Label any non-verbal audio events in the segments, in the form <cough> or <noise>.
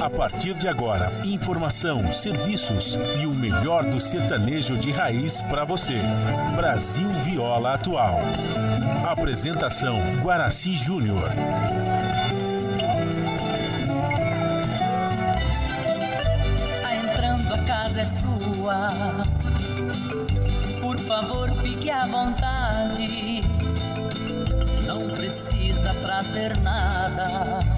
A partir de agora, informação, serviços e o melhor do sertanejo de raiz para você. Brasil Viola Atual. Apresentação Guaraci Júnior. Tá entrando, a casa é sua. Por favor, fique à vontade. Não precisa trazer nada.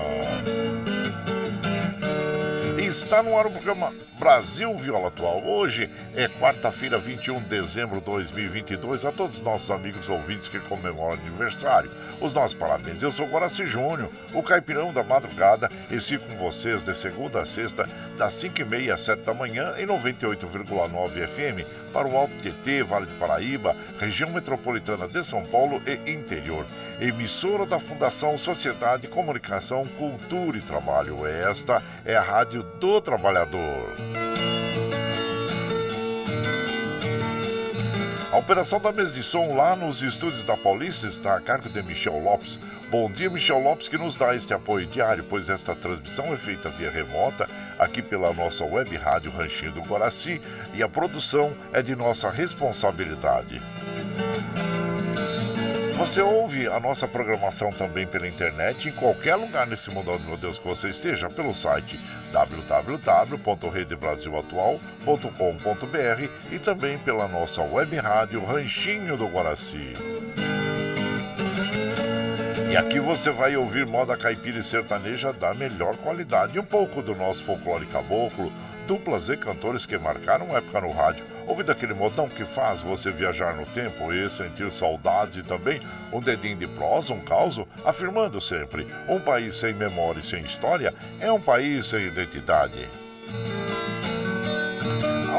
Está no ar o programa Brasil Viola Atual. Hoje é quarta-feira, 21 de dezembro de 2022. A todos os nossos amigos ouvintes que comemoram aniversário, os nossos parabéns. Eu sou Guaraci Júnior, o caipirão da madrugada, e sigo com vocês de segunda a sexta, das 5h30 às 7 da manhã, em 98,9 FM, para o Alto TT, Vale do Paraíba, região metropolitana de São Paulo e interior. Emissora da Fundação Sociedade, Comunicação, Cultura e Trabalho. Esta é a Rádio do Trabalhador. A operação da mesa de som lá nos estúdios da Paulista está a cargo de Michel Lopes. Bom dia, Michel Lopes, que nos dá este apoio diário, pois esta transmissão é feita via remota aqui pela nossa web rádio Ranchinho do Guaraci e a produção é de nossa responsabilidade. Você ouve a nossa programação também pela internet em qualquer lugar nesse mundo, meu Deus, que você esteja, pelo site www.redebrasilatual.com.br e também pela nossa web rádio Ranchinho do Guaraci. E aqui você vai ouvir moda caipira e sertaneja da melhor qualidade um pouco do nosso folclore caboclo, duplas e cantores que marcaram época no rádio. Ouvindo aquele modão que faz você viajar no tempo e sentir saudade e também um dedinho de prosa, um causo, afirmando sempre: um país sem memória e sem história é um país sem identidade.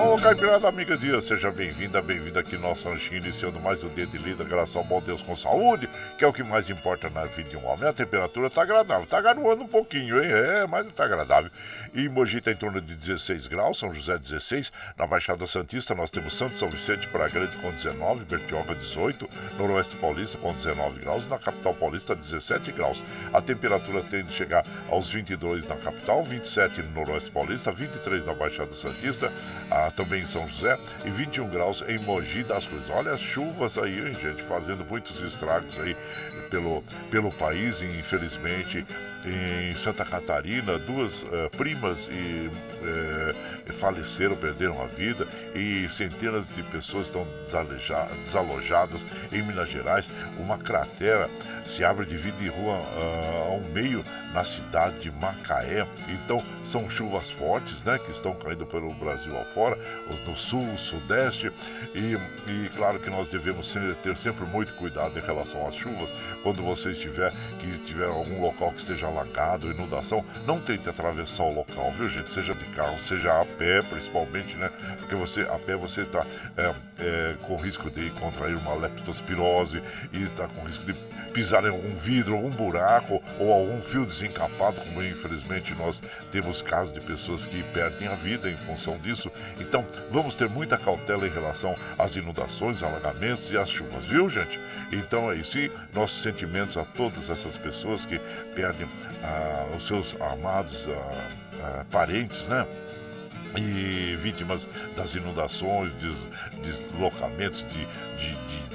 Ô Caipirada Amiga Dia, seja bem-vinda, bem-vinda aqui no nosso ranchinho, iniciando mais um dia de lida, graças ao bom Deus com saúde, que é o que mais importa na vida de um homem. A temperatura tá agradável, tá garoando um pouquinho, hein? É, mas tá agradável. E Mogi tá em torno de 16 graus, São José 16, na Baixada Santista nós temos Santo São Vicente para Grande com 19, Bertioga 18, Noroeste Paulista com 19 graus, na capital paulista 17 graus. A temperatura tende a chegar aos 22 na capital, 27 no Noroeste Paulista, 23 na Baixada Santista, a também em São José, e 21 graus em Mogi das Cruzes. Olha as chuvas aí, hein, gente, fazendo muitos estragos aí pelo, pelo país e infelizmente em Santa Catarina, duas uh, primas e, uh, faleceram, perderam a vida e centenas de pessoas estão desalojadas em Minas Gerais. Uma cratera se abre de vida e rua uh, ao meio na cidade de Macaé. Então são chuvas fortes, né, que estão caindo pelo Brasil afora, no sul, sudeste e, e claro que nós devemos ter sempre muito cuidado em relação às chuvas. Quando você estiver que tiver algum local que esteja alagado, inundação, não tente atravessar o local, viu gente? Seja de carro, seja a pé, principalmente, né? Porque você a pé você está é, é, com risco de contrair uma leptospirose e está com risco de pisar em algum vidro, algum buraco ou algum fio desencapado, como infelizmente nós temos casos de pessoas que perdem a vida em função disso. Então, vamos ter muita cautela em relação às inundações, alagamentos e às chuvas, viu, gente? Então é isso. E nossos sentimentos a todas essas pessoas que perdem ah, os seus amados parentes, né? e vítimas das inundações, des, deslocamentos de, de, de,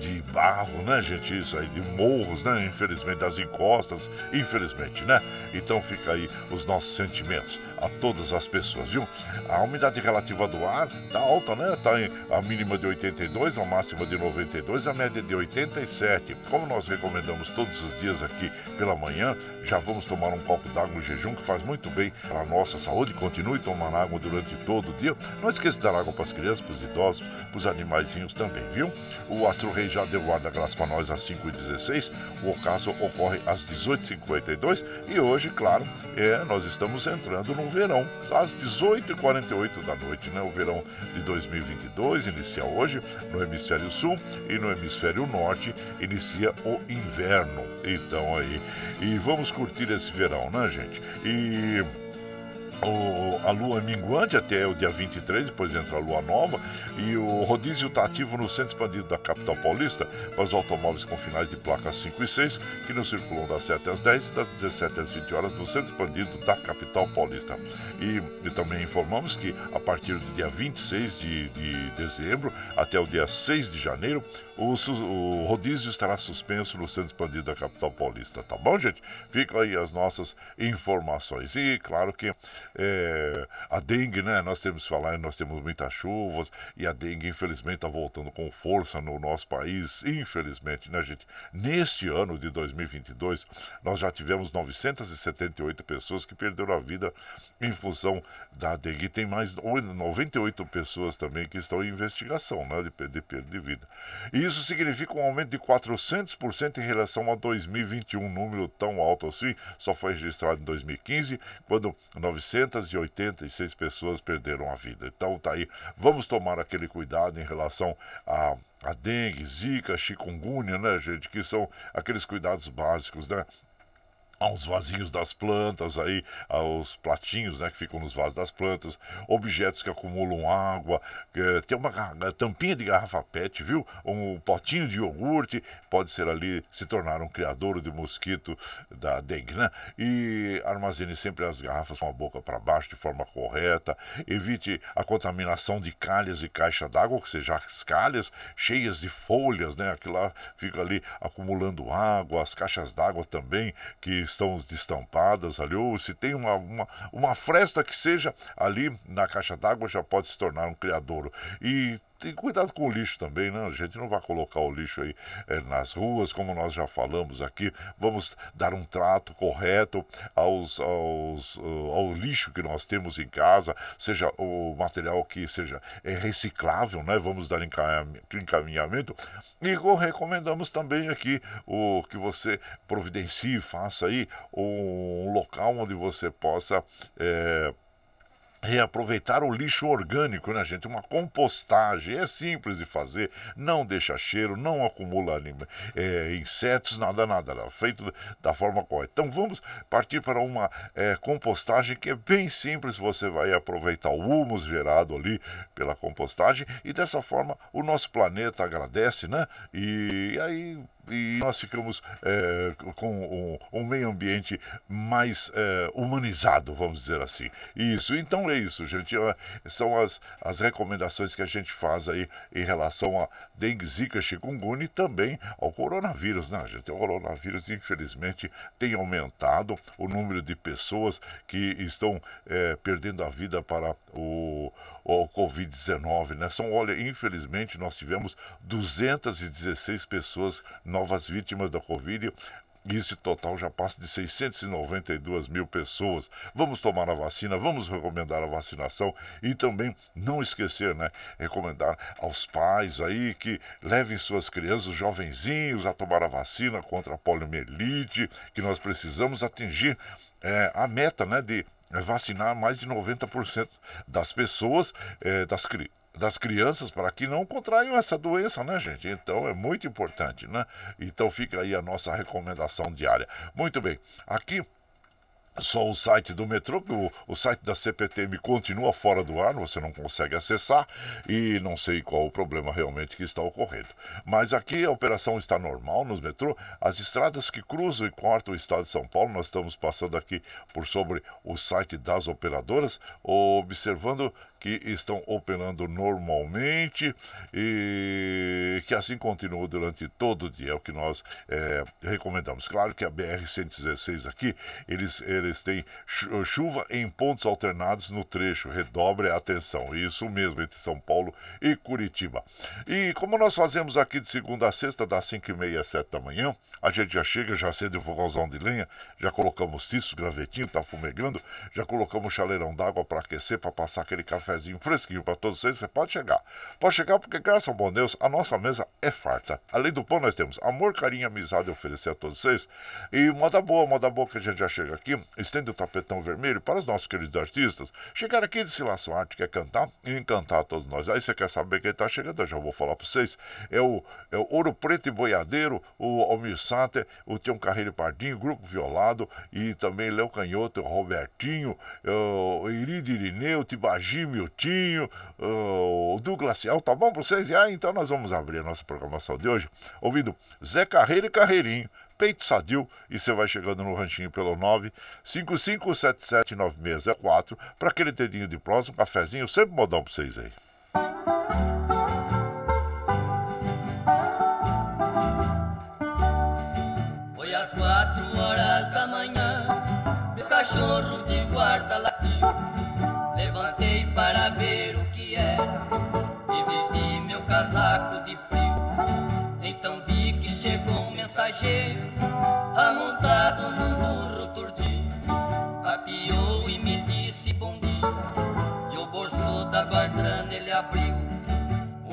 de, barro, né, gente? Isso aí, de morros, né? Infelizmente, das encostas, infelizmente, né? Então fica aí os nossos sentimentos a todas as pessoas, viu? A umidade relativa do ar tá alta, né? Tá em a mínima de 82, a máxima de 92, a média de 87. Como nós recomendamos todos os dias aqui pela manhã, já vamos tomar um copo d'água no jejum que faz muito bem para a nossa saúde. Continue tomando água durante todo o dia. Não esqueça de dar água para as crianças, para os idosos, para os animaizinhos também, viu? O Astro Rei já deu guarda-graça para nós às 5h16. O ocaso ocorre às 18h52 e hoje, claro, é, nós estamos entrando verão, às 18h48 da noite, né? O verão de 2022 inicia hoje no hemisfério sul e no hemisfério norte inicia o inverno. Então aí, e vamos curtir esse verão, né, gente? E o, a lua minguante até o dia 23, depois entra a lua nova, e o rodízio está ativo no centro expandido da capital paulista para os automóveis com finais de placas 5 e 6, que não circulam das 7 às 10 e das 17 às 20 horas no centro expandido da capital paulista. E, e também informamos que a partir do dia 26 de, de dezembro até o dia 6 de janeiro, o, o, rodízio estará suspenso no centro expandido da capital paulista, tá bom, gente? Ficam aí as nossas informações. E claro que é, a dengue, né? Nós temos que falar, nós temos muitas chuvas e a dengue, infelizmente, está voltando com força no nosso país. Infelizmente, né, gente? Neste ano de 2022, nós já tivemos 978 pessoas que perderam a vida em função da dengue. E tem mais 98 pessoas também que estão em investigação, né? De, de perda de vida. E isso significa um aumento de 400% em relação a 2021, um número tão alto assim, só foi registrado em 2015, quando 986 pessoas perderam a vida. Então tá aí, vamos tomar aquele cuidado em relação a a dengue, zika, chikungunya, né, gente, que são aqueles cuidados básicos, né? Aos vasinhos das plantas aí, aos platinhos, né, que ficam nos vasos das plantas, objetos que acumulam água, é, tem uma tampinha de garrafa PET, viu? Um potinho de iogurte, pode ser ali se tornar um criador de mosquito da dengue, né? E armazene sempre as garrafas com a boca para baixo de forma correta, evite a contaminação de calhas e caixa d'água, ou seja, as calhas cheias de folhas, né? Aquilo lá fica ali acumulando água, as caixas d'água também que estão destampadas ali, ou se tem uma, uma, uma fresta que seja ali na caixa d'água, já pode se tornar um criadouro. E tem cuidado com o lixo também, né? A gente não vai colocar o lixo aí é, nas ruas, como nós já falamos aqui. Vamos dar um trato correto aos, aos, uh, ao lixo que nós temos em casa, seja o material que seja é, reciclável, né? Vamos dar encaminhamento. E recomendamos também aqui o que você providencie, faça aí um local onde você possa. É, reaproveitar o lixo orgânico, né, gente? Uma compostagem. É simples de fazer, não deixa cheiro, não acumula é, insetos, nada, nada, nada. Feito da forma correta. Então vamos partir para uma é, compostagem que é bem simples. Você vai aproveitar o humus gerado ali pela compostagem e dessa forma o nosso planeta agradece, né? E aí e nós ficamos é, com um, um, meio ambiente mais é, humanizado, vamos dizer assim. Isso, então é isso, gente. São as, as recomendações que a gente faz aí em relação a dengue, zika, chikungunya e também ao coronavírus, né, gente? O coronavírus, infelizmente, tem aumentado o número de pessoas que estão é, perdendo a vida para o, o Covid-19, né? São, olha, infelizmente, nós tivemos 216 pessoas novas vítimas da Covid. E esse total já passa de 692 mil pessoas. Vamos tomar a vacina, vamos recomendar a vacinação e também não esquecer, né? Recomendar aos pais aí que levem suas crianças, os jovenzinhos, a tomar a vacina contra a poliomielite, que nós precisamos atingir é, a meta, né? De vacinar mais de 90% das pessoas, é, das das crianças para que não contraiam essa doença, né, gente? Então é muito importante, né? Então fica aí a nossa recomendação diária. Muito bem. Aqui só o site do metrô, o, o site da CPTM continua fora do ar, você não consegue acessar e não sei qual o problema realmente que está ocorrendo. Mas aqui a operação está normal nos metrô. As estradas que cruzam e cortam o estado de São Paulo, nós estamos passando aqui por sobre o site das operadoras, observando que estão operando normalmente e que assim continue durante todo o dia, é o que nós é, recomendamos. Claro que a BR-116 aqui, eles, eles têm chuva em pontos alternados no trecho, redobre a atenção, isso mesmo, entre São Paulo e Curitiba. E como nós fazemos aqui de segunda a sexta, das 5 e meia às 7 da manhã, a gente já chega, já acende o fogãozão de lenha, já colocamos tiços, gravetinho, tá fumegando, já colocamos chaleirão d'água para aquecer, para passar aquele café cafezinho fresquinho para todos vocês, você pode chegar. Pode chegar porque, graças ao bom Deus, a nossa mesa é farta. Além do pão, nós temos amor, carinho, amizade a oferecer a todos vocês. E moda boa, moda boa que a gente já chega aqui, estende o tapetão vermelho para os nossos queridos artistas. Chegar aqui de Silar sua arte, quer cantar e encantar a todos nós. Aí você quer saber quem está chegando, eu já vou falar para vocês. É o, é o Ouro Preto e Boiadeiro, o Almir Sater, o Tião Carreiro Pardinho, Grupo Violado e também Léo Canhoto, o Robertinho, o Iride Irineu, Tibagime, Miltinho, o Douglas Ciel, tá bom pra vocês? E aí, então nós vamos abrir a nossa programação de hoje ouvindo Zé Carreiro e Carreirinho. Peito Sadio e você vai chegando no ranchinho pelo 955779604 para aquele dedinho de próximo, um cafezinho, sempre modão pra vocês aí.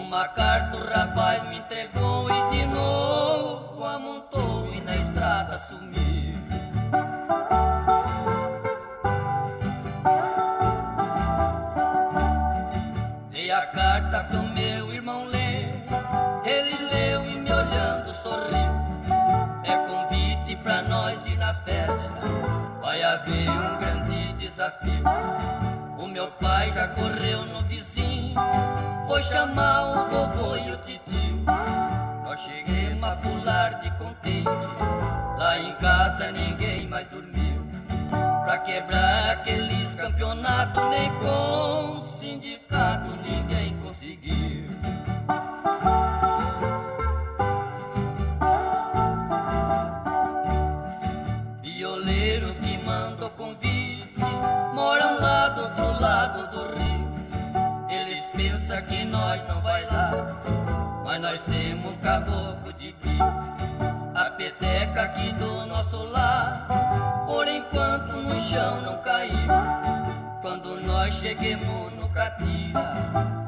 Uma carta o rapaz me entregou e de novo amontou e na estrada sumiu. Foi chamar o vovô e o titio. Nós cheguei macular de contente, lá em casa ninguém mais dormiu. Pra quebrar aqueles campeonatos, nem com sindicato nós um caboclo de bio. A peteca aqui do nosso lar, por enquanto no chão não caiu. Quando nós cheguemos no catira,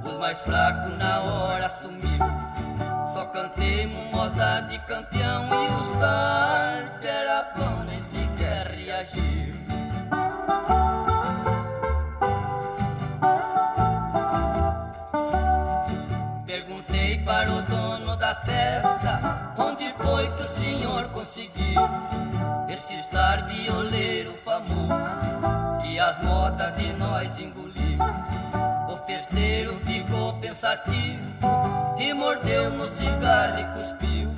os mais fracos na hora sumiu. Só cantemos moda de campeão e os que era bom nem sequer reagiu. Nós engoliu? O festeiro ficou pensativo e mordeu no cigarro e cuspiu.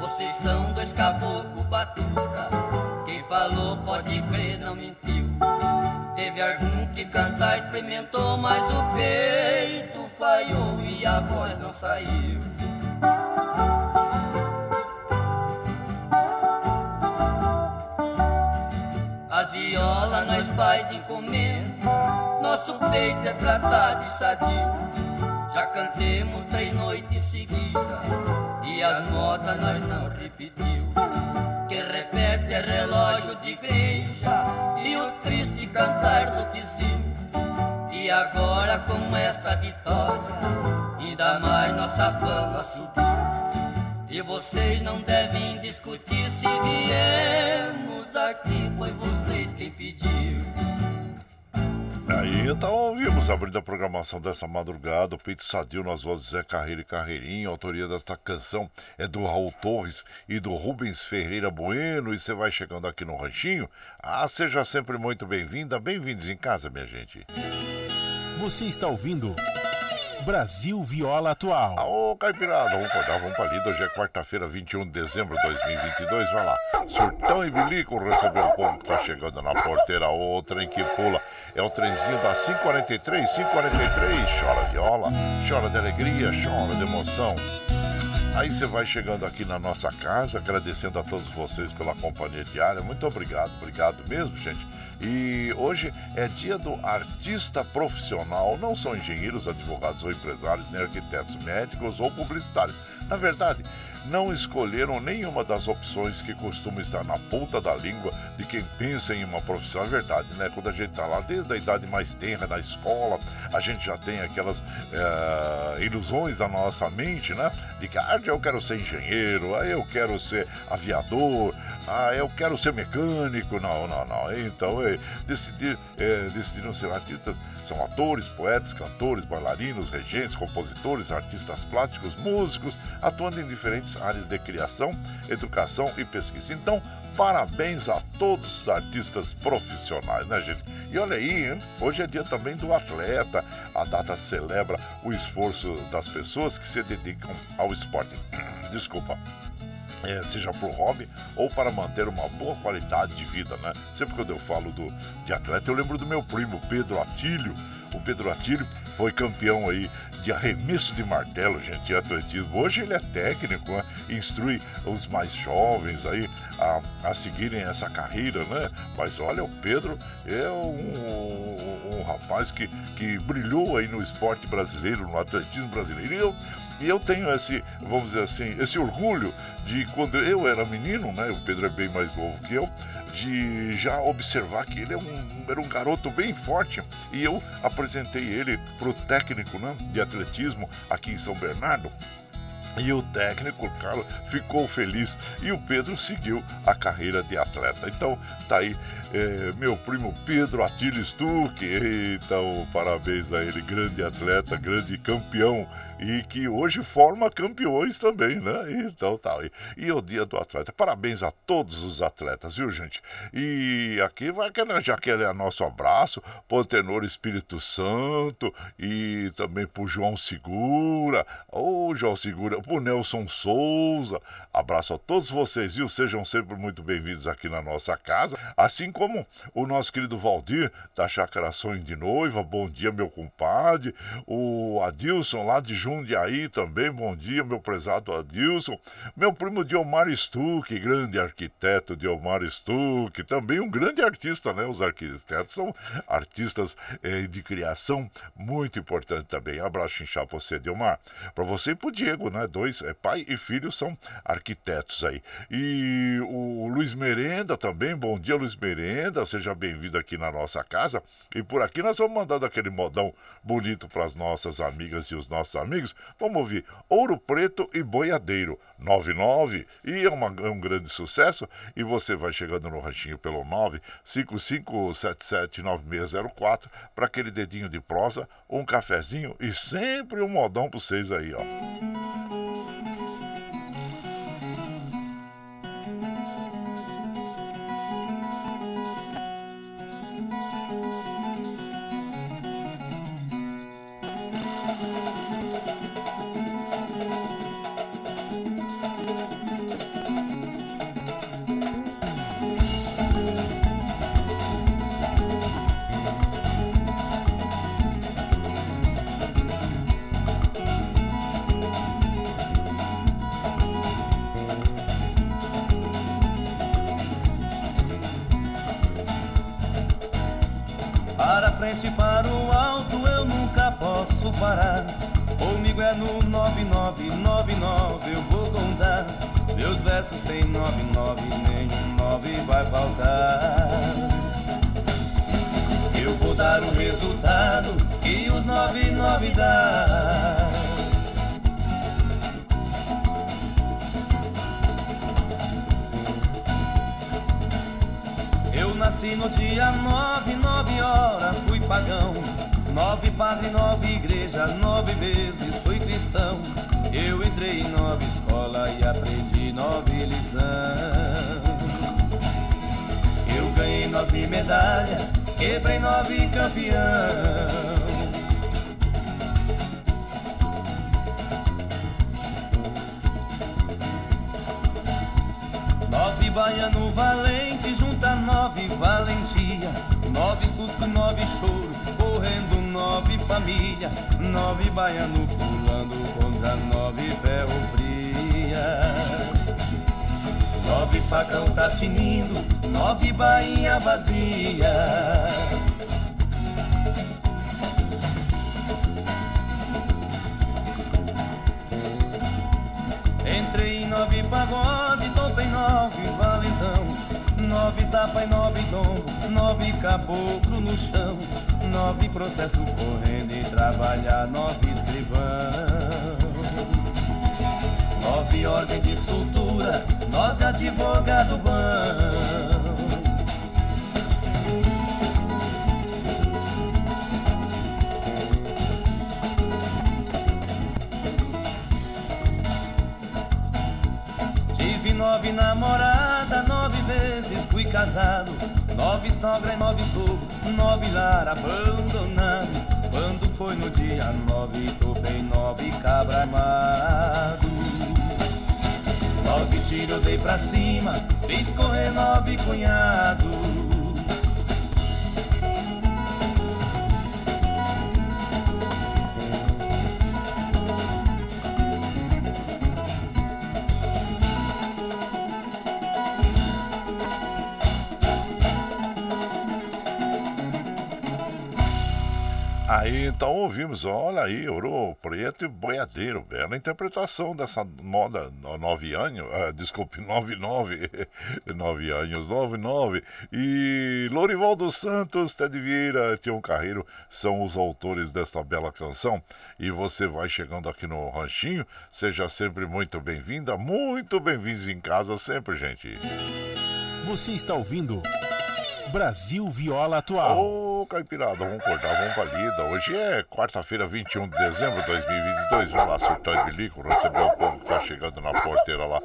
Você são dois caboclo batuta. Quem falou pode crer, não mentiu. Teve algum que cantar experimentou, mas o peito falhou e a voz não saiu. As violas nós vai de comer, nosso peito é tratado de sadio. Já cantemos três noites seguidas e as modas nós não repetiu. Quem repete é relógio de igreja e o triste cantar do tizinho. E agora com esta vitória, ainda mais nossa fama subiu. E vocês não devem discutir se viemos aqui, foi vocês quem pediu. Aí então ouvimos abrindo a programação dessa madrugada, o Peito Sadio nas vozes Zé Carreira e Carreirinho. A autoria desta canção é do Raul Torres e do Rubens Ferreira Bueno. E você vai chegando aqui no Ranchinho. Ah, seja sempre muito bem-vinda, bem-vindos em casa, minha gente. Você está ouvindo. Brasil Viola Atual. Ô, Caipirada, vamos acordar, vamos pra lida. Hoje é quarta-feira, 21 de dezembro de 2022. Vai lá. Surtão e bilico recebeu o povo que tá chegando na porteira. O trem que pula é o trenzinho da 543, 543. Chora viola, chora de alegria, chora de emoção. Aí você vai chegando aqui na nossa casa, agradecendo a todos vocês pela companhia diária. Muito obrigado, obrigado mesmo, gente. E hoje é dia do artista profissional. Não são engenheiros, advogados ou empresários, nem arquitetos, médicos ou publicitários. Na verdade, não escolheram nenhuma das opções que costumam estar na ponta da língua de quem pensa em uma profissão. É verdade, né? Quando a gente está lá desde a idade mais tenra na escola, a gente já tem aquelas é, ilusões na nossa mente, né? De que ah, eu quero ser engenheiro, ah, eu quero ser aviador, ah, eu quero ser mecânico. Não, não, não. Então, é, decidir, é, decidiram ser artistas são atores, poetas, cantores, bailarinos, regentes, compositores, artistas plásticos, músicos, atuando em diferentes áreas de criação, educação e pesquisa. Então, parabéns a todos os artistas profissionais, né, gente? E olha aí, hein? hoje é dia também do atleta. A data celebra o esforço das pessoas que se dedicam ao esporte. <clears throat> Desculpa é, seja para o hobby ou para manter uma boa qualidade de vida, né? Sempre quando eu falo do, de atleta, eu lembro do meu primo Pedro Atílio. O Pedro Atílio foi campeão aí de arremesso de martelo, gente, de atletismo. Hoje ele é técnico, né? instrui os mais jovens aí a, a seguirem essa carreira, né? Mas olha, o Pedro é um, um, um rapaz que, que brilhou aí no esporte brasileiro, no atletismo brasileiro. E eu, e eu tenho esse, vamos dizer assim, esse orgulho de quando eu era menino, né? O Pedro é bem mais novo que eu, de já observar que ele é um, era um garoto bem forte. E eu apresentei ele pro técnico né, de atletismo aqui em São Bernardo. E o técnico, cara, ficou feliz e o Pedro seguiu a carreira de atleta. Então, tá aí é, meu primo Pedro Atílio Stuck. Então, parabéns a ele, grande atleta, grande campeão e que hoje forma campeões também, né? Então tal. Tá. E, e o dia do atleta. Parabéns a todos os atletas, viu, gente? E aqui vai já que é nosso abraço pro Tenor Espírito Santo e também pro João Segura, ô João Segura, pro Nelson Souza. Abraço a todos vocês, viu? Sejam sempre muito bem-vindos aqui na nossa casa. Assim como o nosso querido Valdir da Chácara Sonho de Noiva. Bom dia, meu compadre. O Adilson lá de Jundiaí também, bom dia, meu prezado Adilson. Meu primo Diomar Stuck, grande arquiteto Diomar Stuck, também um grande artista, né? Os arquitetos são artistas eh, de criação muito importante também. Abraço inchar pra você, Diomar. Para você e pro Diego, né? Dois, é, pai e filho são arquitetos aí. E o Luiz Merenda também, bom dia, Luiz Merenda, seja bem-vindo aqui na nossa casa. E por aqui nós vamos mandando aquele modão bonito para as nossas amigas e os nossos amigos amigos, vamos ouvir Ouro Preto e Boiadeiro, 99, e é, uma, é um grande sucesso. E você vai chegando no ranchinho pelo 955779604 para aquele dedinho de prosa, um cafezinho e sempre um modão para vocês aí, ó. Frente para o alto eu nunca posso parar. Comigo é no 9999 eu vou contar. Meus versos tem 99, nenhum 9 vai faltar. Eu vou dar o resultado que os 99 dá. Nasci no dia 9, 9 horas, fui pagão. Nove padre, nove igreja, nove vezes fui cristão. Eu entrei em nove escola e aprendi nove lição. Eu ganhei nove medalhas, quebrei nove campeão. Nove baiano valente, nove valentia. Nove susto, nove choro, correndo nove família. Nove baiano pulando contra nove ferro fria. Nove facão tá tinindo, nove bainha vazia. Entrei em nove pagode, topei nove valentão Nove tapa e nove tombo, nove caboclo no chão. Nove processo correndo e trabalhar, nove escrivão. Nove ordem de soltura, nove advogado bom. Nove fui casado Nove sogra e nove sogro, nove lar abandonado. Quando foi no dia nove, topei nove cabra armado. Nove tiro dei pra cima, fiz correr nove cunhado Aí então ouvimos, olha aí, Ouro Preto e Boiadeiro, bela interpretação dessa moda nove anos, uh, desculpe, <laughs> nove nove, nove anos, nove nove. E Lorival dos Santos, Ted Vieira, Tião Carreiro são os autores desta bela canção. E você vai chegando aqui no Ranchinho, seja sempre muito bem-vinda, muito bem-vindos em casa sempre, gente. Você está ouvindo Brasil Viola Atual. Ô, Caipirada, vamos cortar, vamos pra lida. Hoje é quarta-feira, 21 de dezembro de 2022. Vai lá, surtar de bilico, receber o povo que tá chegando na porteira lá.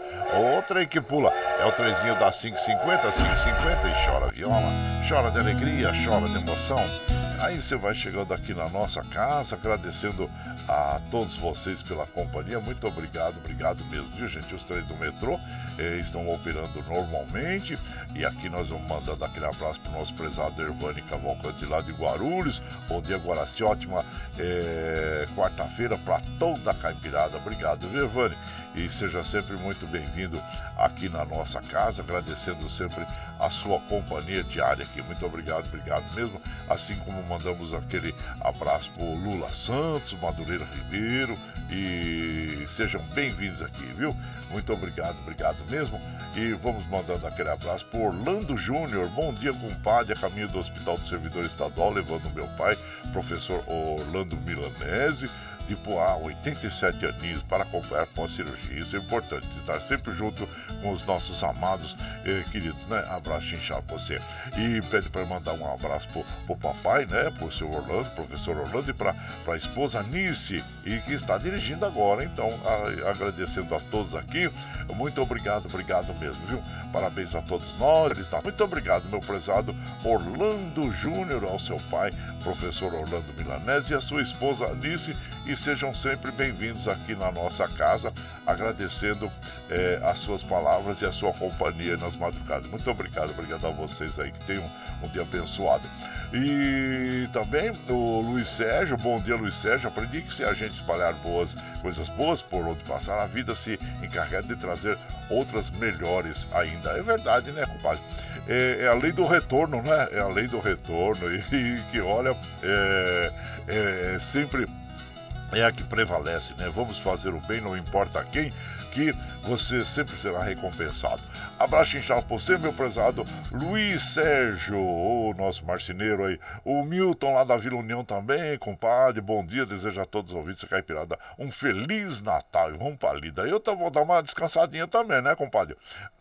Outra aí que pula é o trezinho da 550, 550 e chora viola, chora de alegria, chora de emoção. Aí você vai chegando aqui na nossa casa, agradecendo a todos vocês pela companhia. Muito obrigado, obrigado mesmo, viu, gente? Os trens do metrô eh, estão operando normalmente. E aqui nós vamos mandando aquele abraço para o nosso prezado Ervani Cavalcante lá de Guarulhos. Bom dia, Guaraci. Ótima eh, quarta-feira para toda a caipirada. Obrigado, viu, Ervani? E seja sempre muito bem-vindo aqui na nossa casa, agradecendo sempre a sua companhia diária aqui. Muito obrigado, obrigado mesmo. Assim como mandamos aquele abraço para Lula Santos, Madureira Ribeiro e sejam bem-vindos aqui, viu? Muito obrigado, obrigado mesmo. E vamos mandando aquele abraço para Orlando Júnior. Bom dia, compadre, a caminho do Hospital do Servidor Estadual, levando meu pai, professor Orlando Milanese de Poá, 87 aninhos, para acompanhar com a cirurgia. Isso é importante, estar sempre junto com os nossos amados eh, queridos, né? Abraço inchado você. E pede para mandar um abraço pro, pro papai, né? Pro seu Orlando, professor Orlando, e pra, pra esposa Nice, e que está dirigindo agora. Então, a, agradecendo a todos aqui. Muito obrigado, obrigado mesmo, viu? Parabéns a todos nós. Muito obrigado, meu prezado Orlando Júnior, ao seu pai, professor Orlando Milanese, e a sua esposa Alice. E sejam sempre bem-vindos aqui na nossa casa, agradecendo eh, as suas palavras e a sua companhia nas madrugadas. Muito obrigado, obrigado a vocês aí que tenham um, dia abençoado. E também o Luiz Sérgio, bom dia Luiz Sérgio, aprendi que se a gente espalhar boas coisas boas por onde passar, a vida se encarrega de trazer outras melhores ainda. É verdade, né, compadre? é, é, a lei do retorno, né? É a lei do retorno. E, <laughs> e que olha, é, é sempre é a que prevalece, né? Vamos fazer o bem, não importa quem, que você sempre será recompensado. Abraço inchado por você, meu prezado Luiz Sérgio, o nosso marceneiro aí. O Milton lá da Vila União também, compadre. Bom dia, desejo a todos os ouvintes da Caipirada um feliz Natal e vamos pra lida. Eu tô, vou dar uma descansadinha também, né, compadre?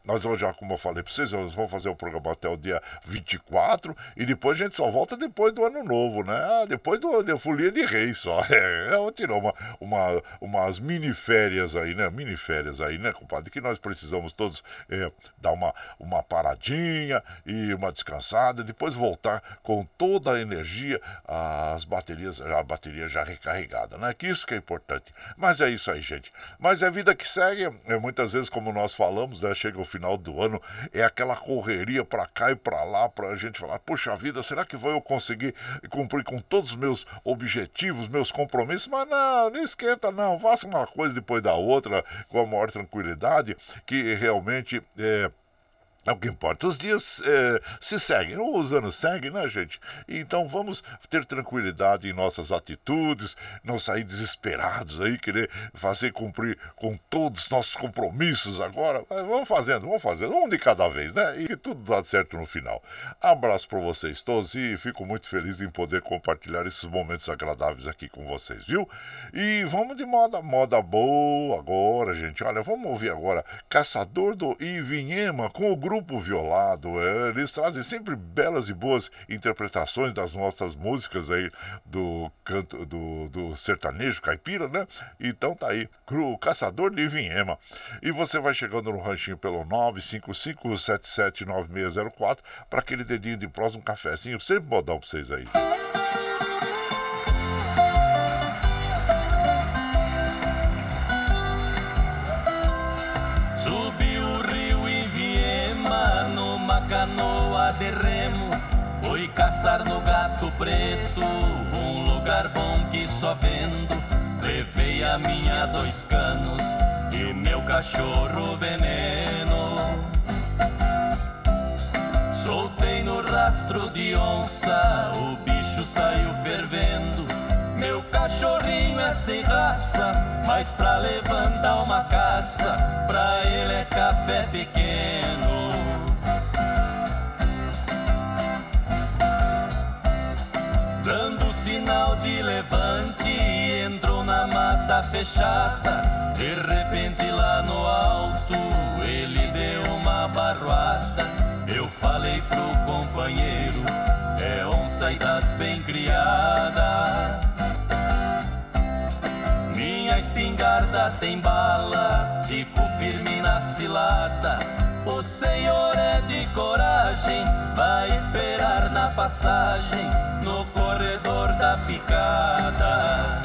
Nós vamos já, como eu falei pra vocês, nós vamos fazer o programa até o dia 24 e depois a gente só volta depois do ano novo, né? Ah, depois do, da folia de reis só. <laughs> É, eu tirar uma, uma, umas mini férias aí, né? Mini férias aí, né, compadre? Que nós precisamos todos é, dar uma, uma paradinha e uma descansada, depois voltar com toda a energia, as baterias, a bateria já recarregada, né? Que isso que é importante. Mas é isso aí, gente. Mas é vida que segue, é muitas vezes como nós falamos, né? Chega o final do ano, é aquela correria para cá e para lá para a gente falar, puxa vida, será que vou eu conseguir cumprir com todos os meus objetivos, meus compromissos? Mas não, não esquenta não, faça uma coisa depois da outra com a maior tranquilidade, que realmente é é o que importa. Os dias é, se seguem, os anos seguem, né, gente? Então vamos ter tranquilidade em nossas atitudes, não sair desesperados aí, querer fazer cumprir com todos os nossos compromissos agora. Vamos fazendo, vamos fazendo, um de cada vez, né? E tudo dá certo no final. Abraço para vocês todos e fico muito feliz em poder compartilhar esses momentos agradáveis aqui com vocês, viu? E vamos de moda, moda boa agora, gente. Olha, vamos ouvir agora Caçador do Ivinhema com o grupo grupo violado. É, eles trazem sempre belas e boas interpretações das nossas músicas aí do canto do, do sertanejo caipira, né? Então tá aí, o Caçador de Vinhema. E você vai chegando no ranchinho pelo 955779604 para aquele dedinho de prós, um cafezinho, sempre modão pra vocês aí. canoa No gato preto. Um lugar bom que só vendo Levei a minha dois canos E meu cachorro veneno. Soltei no rastro de onça O bicho saiu fervendo. Meu cachorrinho é sem raça Mas pra levantar uma caça Pra ele é café pequeno Dando sinal de levante, entrou na mata fechada. De repente lá no alto, ele deu uma barroada. Eu falei pro companheiro, é onça e das bem criada. Minha espingarda tem bala, fico firme na cilada. O senhor é de coragem, vai esperar na passagem, picada.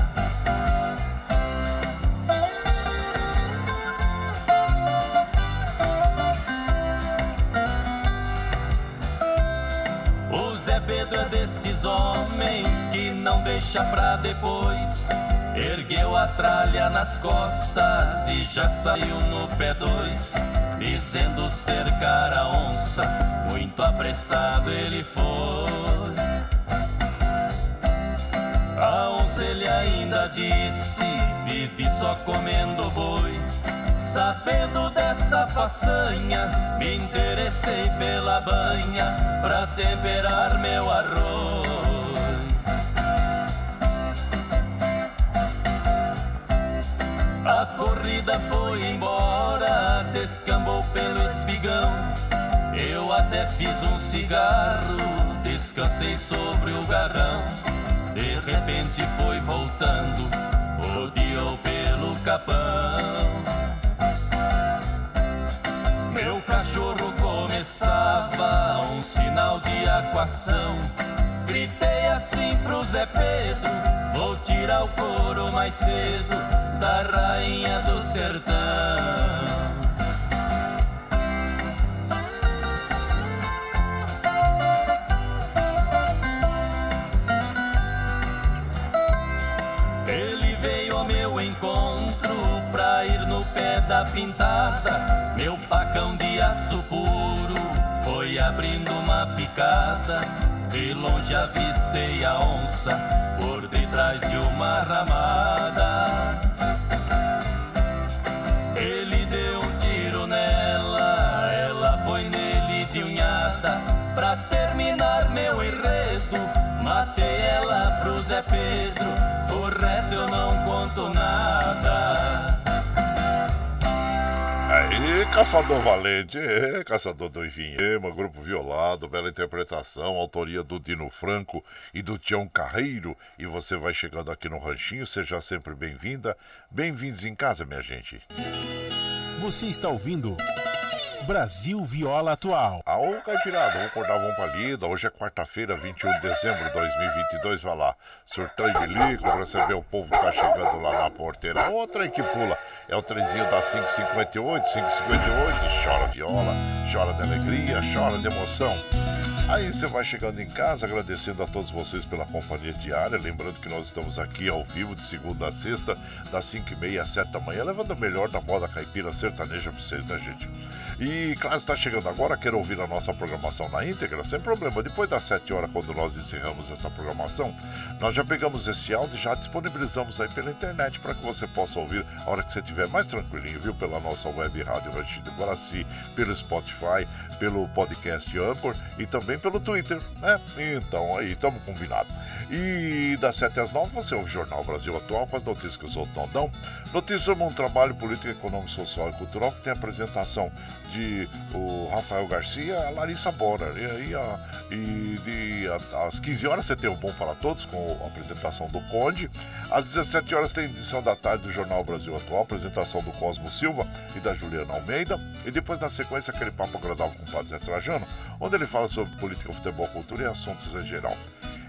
O Zé Pedro é desses homens que não deixa pra depois. Ergueu a tralha nas costas e já saiu no pé dois, dizendo cercar a onça. Muito apressado ele foi. A onça ele ainda disse: vive só comendo boi. Sabendo desta façanha, me interessei pela banha pra temperar meu arroz. A corrida foi embora, descambou pelo espigão. Eu até fiz um cigarro, descansei sobre o garrão. De repente foi voltando, rodeou pelo capão. Meu cachorro começava um sinal de aquação. Gritei assim pro Zé Pedro: Vou tirar o couro mais cedo da rainha do sertão. Pintada. Meu facão de aço puro foi abrindo uma picada. De longe avistei a onça por detrás de uma ramada. Ele deu um tiro nela, ela foi nele de unhada. Pra terminar meu enredo, matei ela pro Zé Pedro. O resto eu não conto nada. Caçador Valente, é, Caçador do Ivinhema, Grupo Violado, bela interpretação, autoria do Dino Franco e do Tião Carreiro. E você vai chegando aqui no Ranchinho, seja sempre bem-vinda. Bem-vindos em casa, minha gente. Você está ouvindo Brasil Viola Atual. Aô, Caipirada, vamos acordar, vamos pra lida. Hoje é quarta-feira, 21 de dezembro de 2022. Vai lá, surtão e bilico, receber o povo que tá chegando lá na porteira. Outra aí que pula. É o trenzinho da 558, 558. Chora viola, chora de alegria, chora de emoção. Aí você vai chegando em casa, agradecendo a todos vocês pela companhia diária. Lembrando que nós estamos aqui ao vivo de segunda a sexta, das 5h30 às 7 da manhã, levando o melhor da moda caipira sertaneja pra vocês, né, gente? E claro, está chegando agora, quer ouvir a nossa programação na íntegra, sem problema. Depois das 7 horas, quando nós encerramos essa programação, nós já pegamos esse áudio e já disponibilizamos aí pela internet para que você possa ouvir a hora que você estiver mais tranquilinho, viu? Pela nossa web rádio Ranchido Guaraci, pelo Spotify, pelo podcast Anchor e também pelo Twitter, né? Então aí, estamos combinados. E das 7 às 9 você ouve o Jornal Brasil Atual com as notícias que eu sou Tondão. Notícias sobre um trabalho político, econômico, social e cultural que tem apresentação de o Rafael Garcia a Larissa Bora. E aí, a, e de, a, às 15 horas você tem o Bom para Todos com a apresentação do Conde. Às 17 horas tem edição da tarde do Jornal Brasil Atual, apresentação do Cosmo Silva e da Juliana Almeida. E depois, na sequência, aquele papo agradável com o Padre Zé Trajano, onde ele fala sobre política, futebol, cultura e assuntos em geral.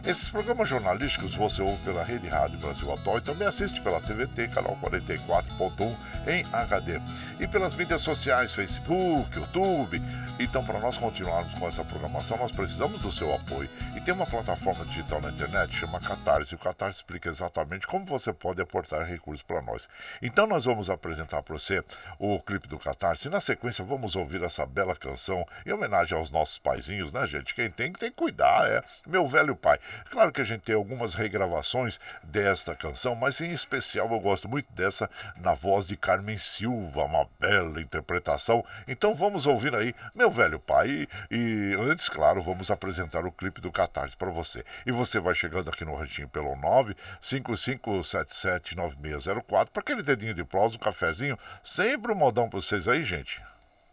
Esses programas jornalísticos você ouve pela Rede Rádio Brasil Atual e também assiste pela TVT, canal 44.1 em HD. E pelas mídias sociais, Facebook, YouTube. Então, para nós continuarmos com essa programação, nós precisamos do seu apoio. E tem uma plataforma digital na internet, chama Catarse. O Catarse explica exatamente como você pode aportar recursos para nós. Então, nós vamos apresentar para você o clipe do Catarse. E na sequência, vamos ouvir essa bela canção em homenagem aos nossos paizinhos, né, gente? Quem tem que tem que cuidar, é meu velho pai. Claro que a gente tem algumas regravações desta canção, mas em especial eu gosto muito dessa na voz de Carmen Silva, uma bela interpretação. Então vamos ouvir aí Meu Velho Pai e, antes, claro, vamos apresentar o clipe do Catarse para você. E você vai chegando aqui no ranchinho pelo 955779604 para aquele dedinho de prosa, um cafezinho, sempre um modão para vocês aí, gente.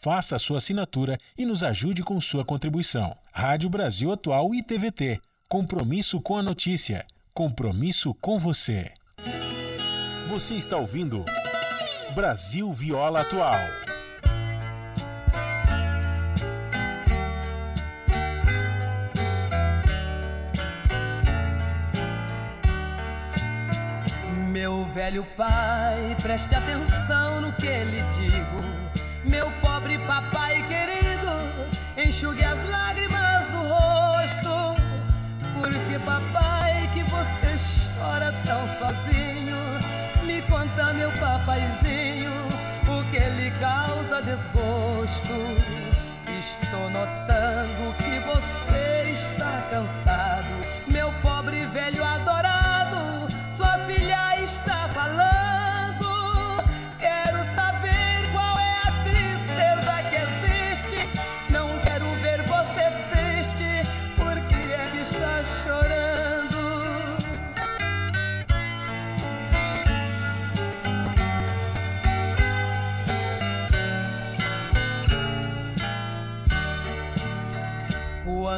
Faça a sua assinatura e nos ajude com sua contribuição. Rádio Brasil Atual e TVT. Compromisso com a notícia. Compromisso com você. Você está ouvindo Brasil Viola Atual. Meu velho pai, preste atenção no que lhe digo. Meu pobre papai querido, enxugue as lágrimas do rosto. Porque papai, que você chora tão sozinho, me conta, meu papaizinho, o que lhe causa desgosto. Estou notando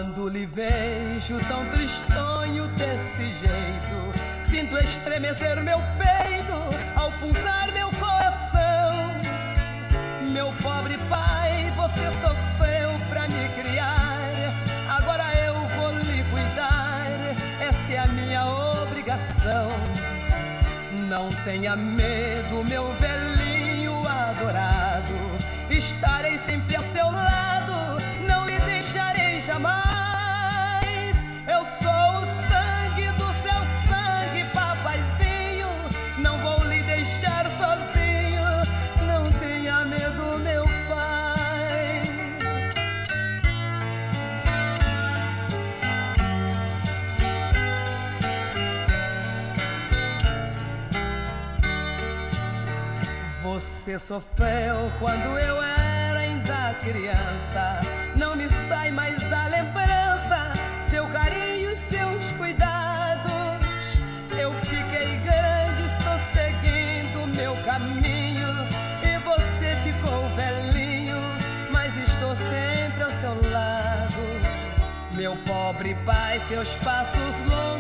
Quando lhe vejo tão tristonho desse jeito, sinto estremecer meu peito ao pulsar meu coração. Meu pobre pai, você sofreu pra me criar, agora eu vou lhe cuidar. minha obrigação. Não tenha medo, meu velhinho sofreu quando eu era ainda criança. Não me sai mais da lembrança seu carinho seus cuidados. Eu fiquei grande, estou seguindo meu caminho. E você ficou velhinho, mas estou sempre ao seu lado. Meu pobre pai, seus passos longos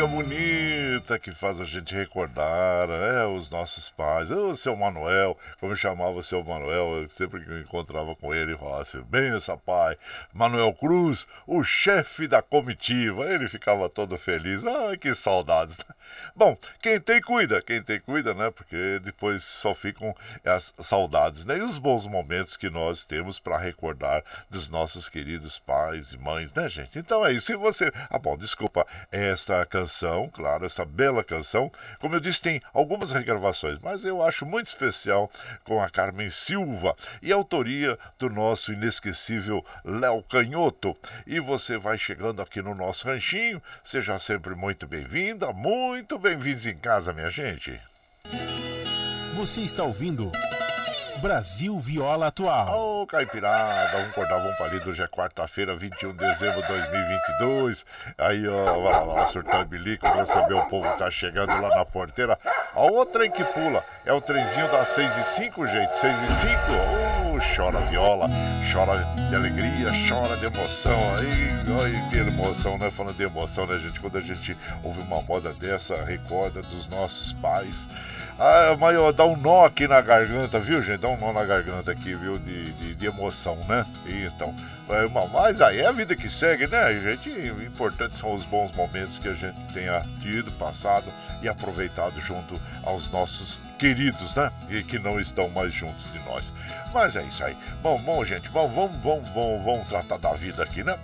música bonita que faz a gente recordar né, os nossos pais. O seu Manuel, como chamava o seu Manuel, sempre que eu encontrava com ele, falava assim: bença, pai. Manuel Cruz, o chefe da comitiva. Ele ficava todo feliz. Ai, que saudades. <laughs> Bom, quem tem, cuida. Quem tem, cuida, né? Porque depois só ficam as saudades, né? E os bons momentos que nós temos para recordar dos nossos queridos pais e mães, né, gente? Então é isso. E você. Ah, bom, desculpa esta canção, claro, essa bela canção. Como eu disse, tem algumas regravações, mas eu acho muito especial com a Carmen Silva e autoria do nosso inesquecível Léo Canhoto. E você vai chegando aqui no nosso ranchinho, seja sempre muito bem-vinda, muito bem-vindos em casa, minha gente. Você está ouvindo. Brasil Viola Atual. Ô, oh, Caipirada, um cordão um palito, hoje é quarta-feira, 21 de dezembro de 2022. Aí, ó, lá, lá, surtando bilico, receber o povo que tá chegando lá na porteira. A outra em que pula é o trenzinho das 6 e 5, gente, 6 e 5. Oh, chora viola, chora de alegria, chora de emoção. Aí, ai, que emoção, né? Falando de emoção, né, gente? Quando a gente ouve uma moda dessa, recorda dos nossos pais. Ah, mas ó, dá um nó aqui na garganta, viu, gente? Dá um nó na garganta aqui, viu? De, de, de emoção, né? Então, é, mas aí é a vida que segue, né, gente? O importante são os bons momentos que a gente tenha tido, passado e aproveitado junto aos nossos queridos, né? E que não estão mais juntos de nós. Mas é isso aí. Bom, bom, gente, vamos, vamos, vamos, vamos, vamos tratar da vida aqui, né?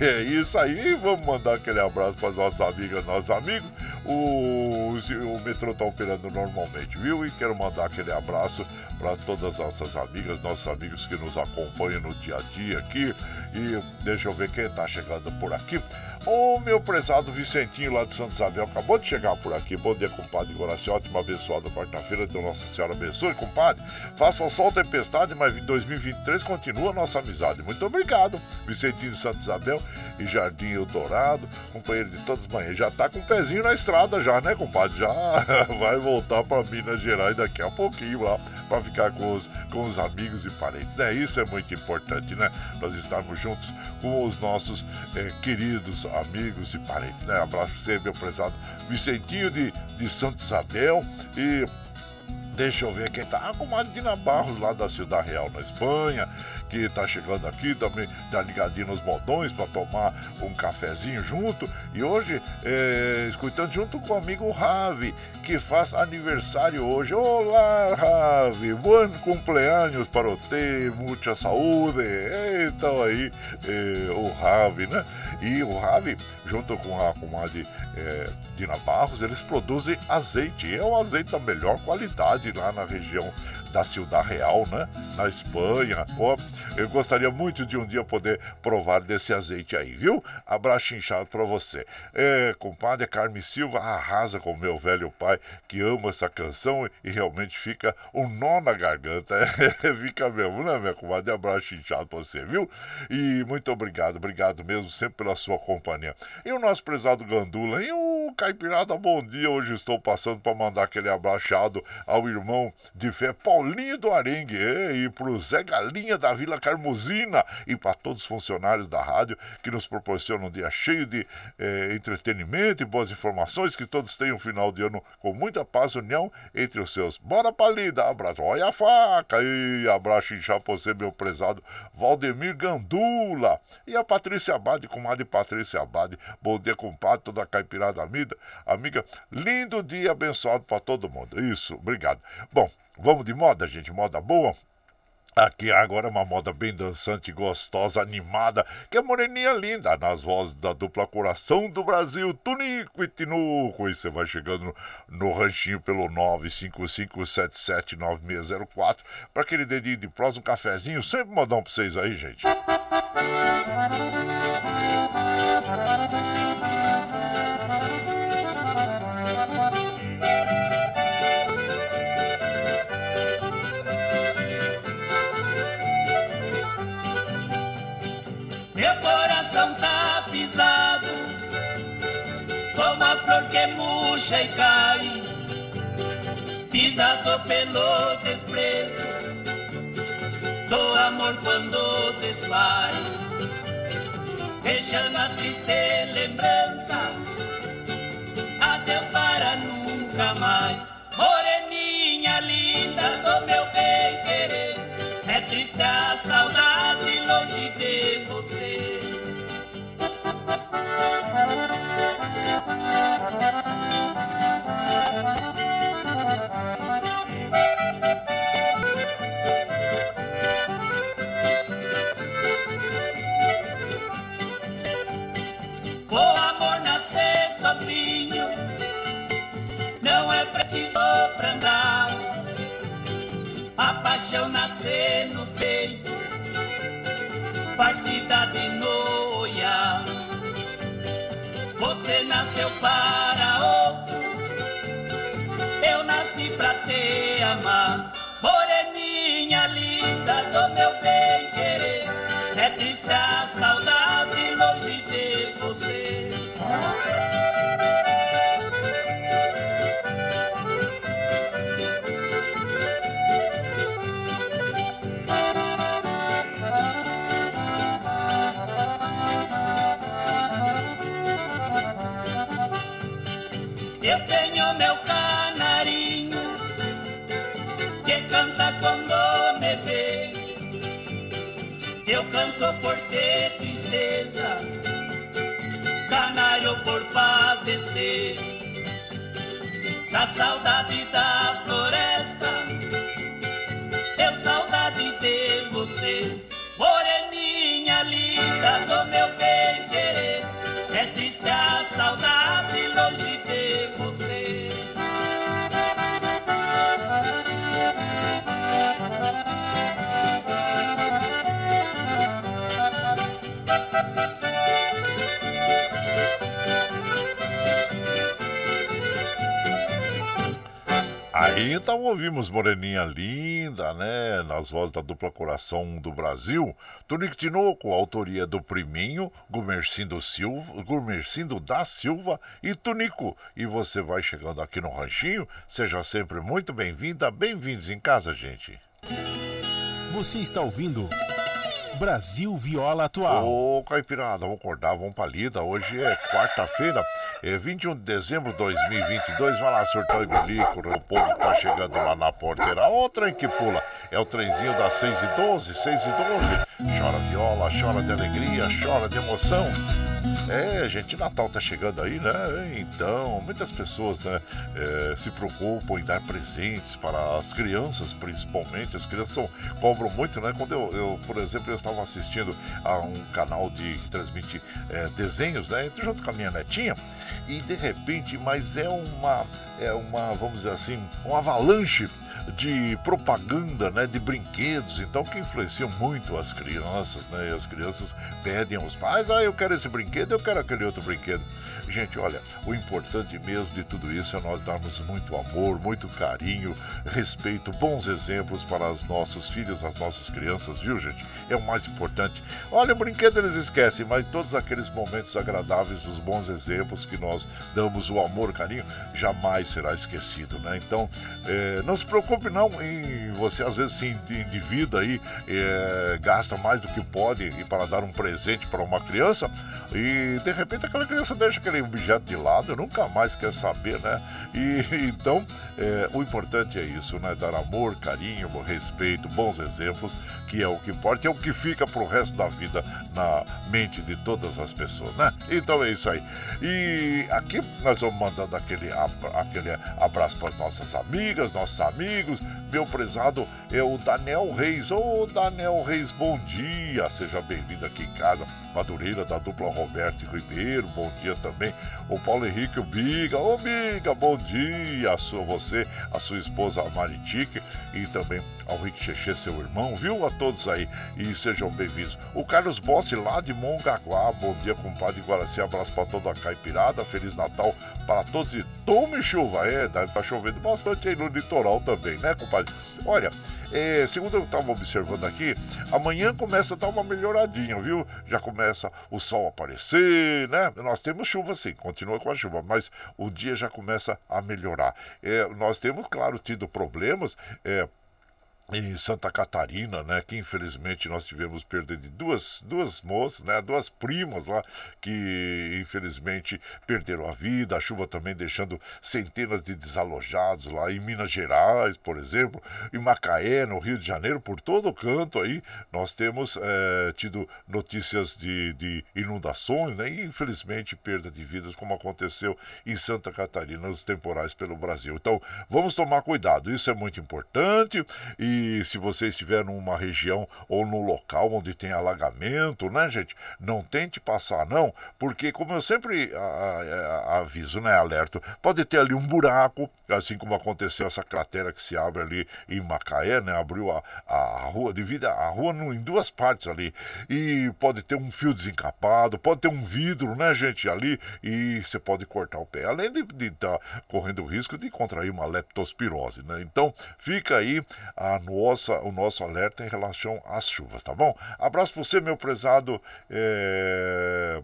É <laughs> isso aí. Vamos mandar aquele abraço para as nossas amigas, nossos amigos. O, o metrô está operando normalmente, viu? E quero mandar aquele abraço para todas as nossas amigas, nossos amigos que nos acompanham no dia a dia aqui. E deixa eu ver quem está chegando por aqui. O meu prezado Vicentinho lá de Santo Isabel acabou de chegar por aqui. Bom dia, compadre Goraciotti. Uma abençoada quarta-feira. Então, Nossa Senhora abençoe, compadre. Faça sol, tempestade, mas em 2023 continua a nossa amizade. Muito obrigado, Vicentinho de Santo Isabel e Jardim Eldorado, companheiro de todas as manhãs. Já tá com o um pezinho na estrada já, né, compadre? Já <laughs> vai voltar para Minas Gerais daqui a pouquinho lá para ficar com os, com os amigos e parentes. Né? Isso é muito importante, né? Nós estarmos juntos com os nossos é, queridos amigos e parentes. Né? Abraço para você, meu prezado Vicentinho de, de Santa Isabel e Deixa eu ver quem tá. Ah, com Dina Barros, lá da Cidade Real, na Espanha que está chegando aqui, também tá ligadinho nos modões para tomar um cafezinho junto. E hoje, é, escutando junto com o amigo Ravi, que faz aniversário hoje. Olá, Ravi! Bom cumpleaños para você, muita saúde! Então aí, é, o Ravi, né? E o Ravi, junto com a comadre é, Dina Barros, eles produzem azeite. É o azeite da melhor qualidade lá na região da Ciudad Real, né? Na Espanha. Ó, eu gostaria muito de um dia poder provar desse azeite aí, viu? Abraço inchado para você. É, compadre Carme Silva arrasa com meu velho pai que ama essa canção e realmente fica um nó na garganta. <laughs> É, fica mesmo, né, minha comadre? Abraço inchado pra você, viu? E muito obrigado, obrigado mesmo sempre pela sua companhia. E o nosso prezado Gandula, e o Caipirada, bom dia. Hoje estou passando para mandar aquele abraçado ao irmão de fé Paulinho do Arengue e pro Zé Galinha da Vila Carmosina e para todos os funcionários da rádio que nos proporcionam um dia cheio de eh, entretenimento e boas informações. Que todos tenham um final de ano com muita paz e união entre os seus. Bora, Palida! Abraço. Olha a faca! E abraço inchar pra você, meu prezado Valdemir Gandula. E a Patrícia Abade, comadre Patrícia Abade. Bom dia, compadre, toda a caipirada amiga. Amiga, lindo dia abençoado para todo mundo. Isso, obrigado. Bom, vamos de moda, gente? Moda boa? Aqui agora uma moda bem dançante, gostosa, animada, que é moreninha linda, nas vozes da dupla Coração do Brasil, Tunico e Tinuco. E você vai chegando no, ranchinho pelo 955779604 para aquele dedinho de prós, um cafezinho, sempre modão pra vocês aí, gente. Meu cai Pisado pelo desprezo Do amor quando desfaz. Deixando a triste lembrança Adeus para nunca mais. Moreninha linda do meu bem querer É triste a saudade longe de você amar Moreninha linda do meu bem Canto por ter tristeza, canário por padecer. Da saudade da floresta, eu saudade de você. Moreninha linda do meu bem querer, é triste a saudade longe Aí então ouvimos Moreninha Linda, né? Nas vozes da dupla Coração do Brasil. Tonico Tinoco, autoria do Priminho, Gumercindo Silva, Gumercindo da Silva e Tonico. E você vai chegando aqui no Ranchinho, seja sempre muito bem-vinda, bem-vindos em casa, gente. Você está ouvindo Brasil Viola Atual. Ô, Caipirada, vamos acordar, vamos pra lida. Hoje é quarta-feira, é 21 de dezembro de 2022. Vai lá, surtão e bilico, o povo tá chegando lá na porteira. Ô, trem que pula, é o trenzinho das 6 e 12, 6 e 12. Chora viola, chora de alegria, chora de emoção. É, gente, Natal tá chegando aí, né? Então, muitas pessoas, né, é, se preocupam em dar presentes para as crianças, principalmente. As crianças são, cobram muito, né? Quando eu, eu, por exemplo, eu estava assistindo a um canal de que transmite é, desenhos, né? Junto com a minha netinha, e de repente, mas é uma, é uma, vamos dizer assim, uma avalanche de propaganda, né, de brinquedos, então que influenciam muito as crianças, né? E as crianças pedem aos pais: "Ah, eu quero esse brinquedo, eu quero aquele outro brinquedo". Gente, olha, o importante mesmo de tudo isso é nós darmos muito amor, muito carinho, respeito, bons exemplos para os nossos filhos, as nossas crianças, viu, gente? É o mais importante. Olha, o brinquedo eles esquecem, mas todos aqueles momentos agradáveis, os bons exemplos que nós damos, o amor, o carinho, jamais será esquecido, né? Então, é, não se preocupe não em você às vezes se endivida aí, é, gasta mais do que pode e para dar um presente para uma criança e de repente aquela criança deixa aquele objeto de lado, nunca mais quer saber, né? E <laughs> então é, o importante é isso, né? Dar amor, carinho, respeito, bons exemplos, que é o que importa, é o que fica pro resto da vida na mente de todas as pessoas, né? Então é isso aí. E aqui nós vamos mandando aquele, aquele abraço para as nossas amigas, nossos amigos. Meu prezado é o Daniel Reis. Ô oh, Daniel Reis, bom dia. Seja bem-vindo aqui em casa. Madureira da dupla Roberto Ribeiro, bom dia também. O Paulo Henrique, o Biga. Ô Biga, bom dia. A sua, você, a sua esposa Maritique e também ao Rick Cheche, seu irmão, viu? A todos aí e sejam bem-vindos. O Carlos Bossi lá de Mongaguá, bom dia, compadre Guaraci. Abraço para toda a caipirada. Feliz Natal para todos e tome chuva. É, tá chovendo bastante aí no litoral também, né, compadre? Olha. É, segundo eu estava observando aqui, amanhã começa a dar uma melhoradinha, viu? Já começa o sol aparecer, né? Nós temos chuva sim, continua com a chuva, mas o dia já começa a melhorar. É, nós temos, claro, tido problemas. É, em Santa Catarina, né, que infelizmente nós tivemos perda de duas, duas moças, né, duas primas lá que infelizmente perderam a vida, a chuva também deixando centenas de desalojados lá em Minas Gerais, por exemplo, em Macaé, no Rio de Janeiro, por todo canto aí nós temos é, tido notícias de, de inundações, né, e infelizmente perda de vidas como aconteceu em Santa Catarina nos temporais pelo Brasil. Então vamos tomar cuidado, isso é muito importante e se você estiver numa região ou no local onde tem alagamento, né, gente? Não tente passar, não, porque como eu sempre a, a, aviso, né, alerto, pode ter ali um buraco, assim como aconteceu essa cratera que se abre ali em Macaé, né? Abriu a, a rua, divide a rua no, em duas partes ali. E pode ter um fio desencapado, pode ter um vidro, né, gente, ali, e você pode cortar o pé. Além de estar tá correndo o risco de contrair uma leptospirose, né? Então, fica aí a nossa, o nosso alerta em relação às chuvas, tá bom? Abraço para você, meu prezado. É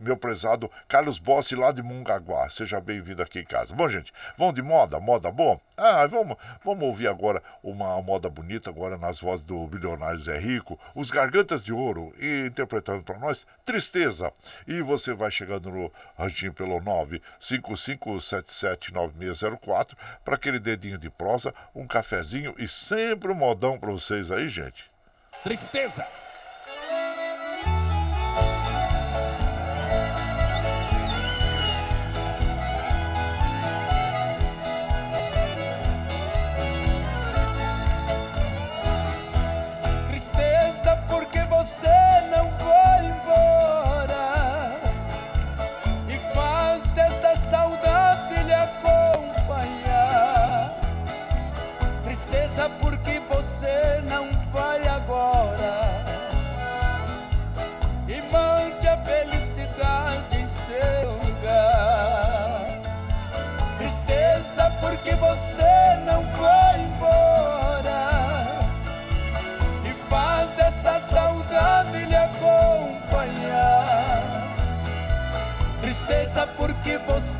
meu prezado Carlos Bossi lá de Mungaguá. Seja bem-vindo aqui em casa. Bom, gente, vamos de moda? Moda boa? Ah, vamos, vamos ouvir agora uma moda bonita, agora nas vozes do bilionário Zé Rico, os Gargantas de Ouro, e interpretando para nós Tristeza. E você vai chegando no ranchinho pelo 955779604 para aquele dedinho de prosa, um cafezinho e sempre um modão para vocês aí, gente. Tristeza.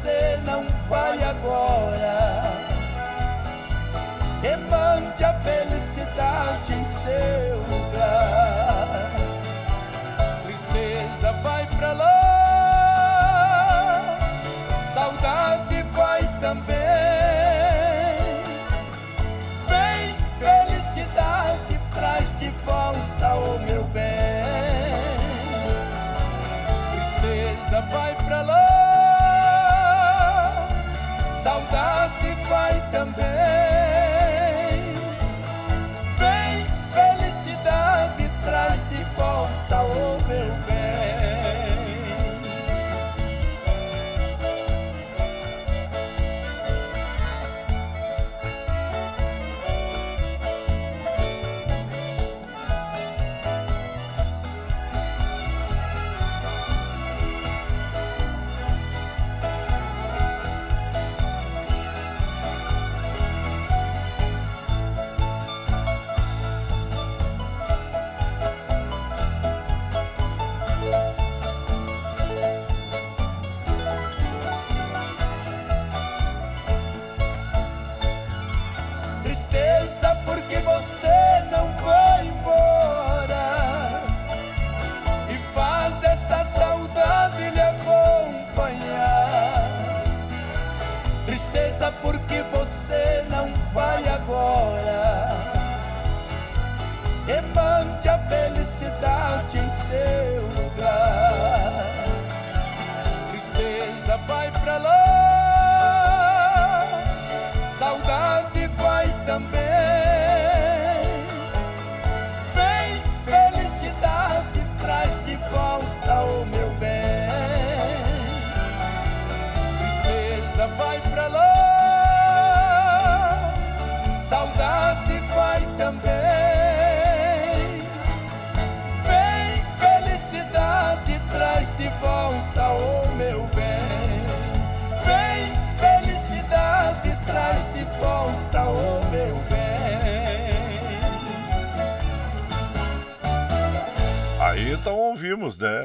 você não vai agora. Levante a felicidade em seu lugar. Tristeza vai pra lá, saudade vai também. também.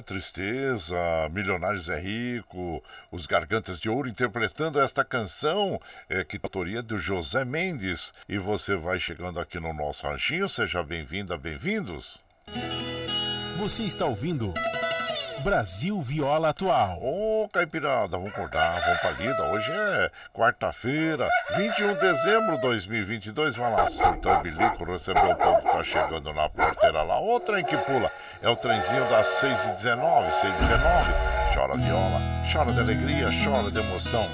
Tristeza, Milionários é Rico, Os Gargantas de Ouro interpretando esta canção, é, que é autoria do José Mendes. E você vai chegando aqui no nosso ranchinho, seja bem-vinda, bem-vindos. Você está ouvindo. Brasil Viola Atual. Ô, oh, Caipirada, vamos acordar, vamos pra lida. Hoje é quarta-feira, 21 de dezembro de 2022. Vai lá, soltar o bilico, receber o povo que tá chegando na porteira lá. Ô, trem que pula. É o trenzinho das 6h19, 6h19. Chora viola, chora de alegria, chora de emoção.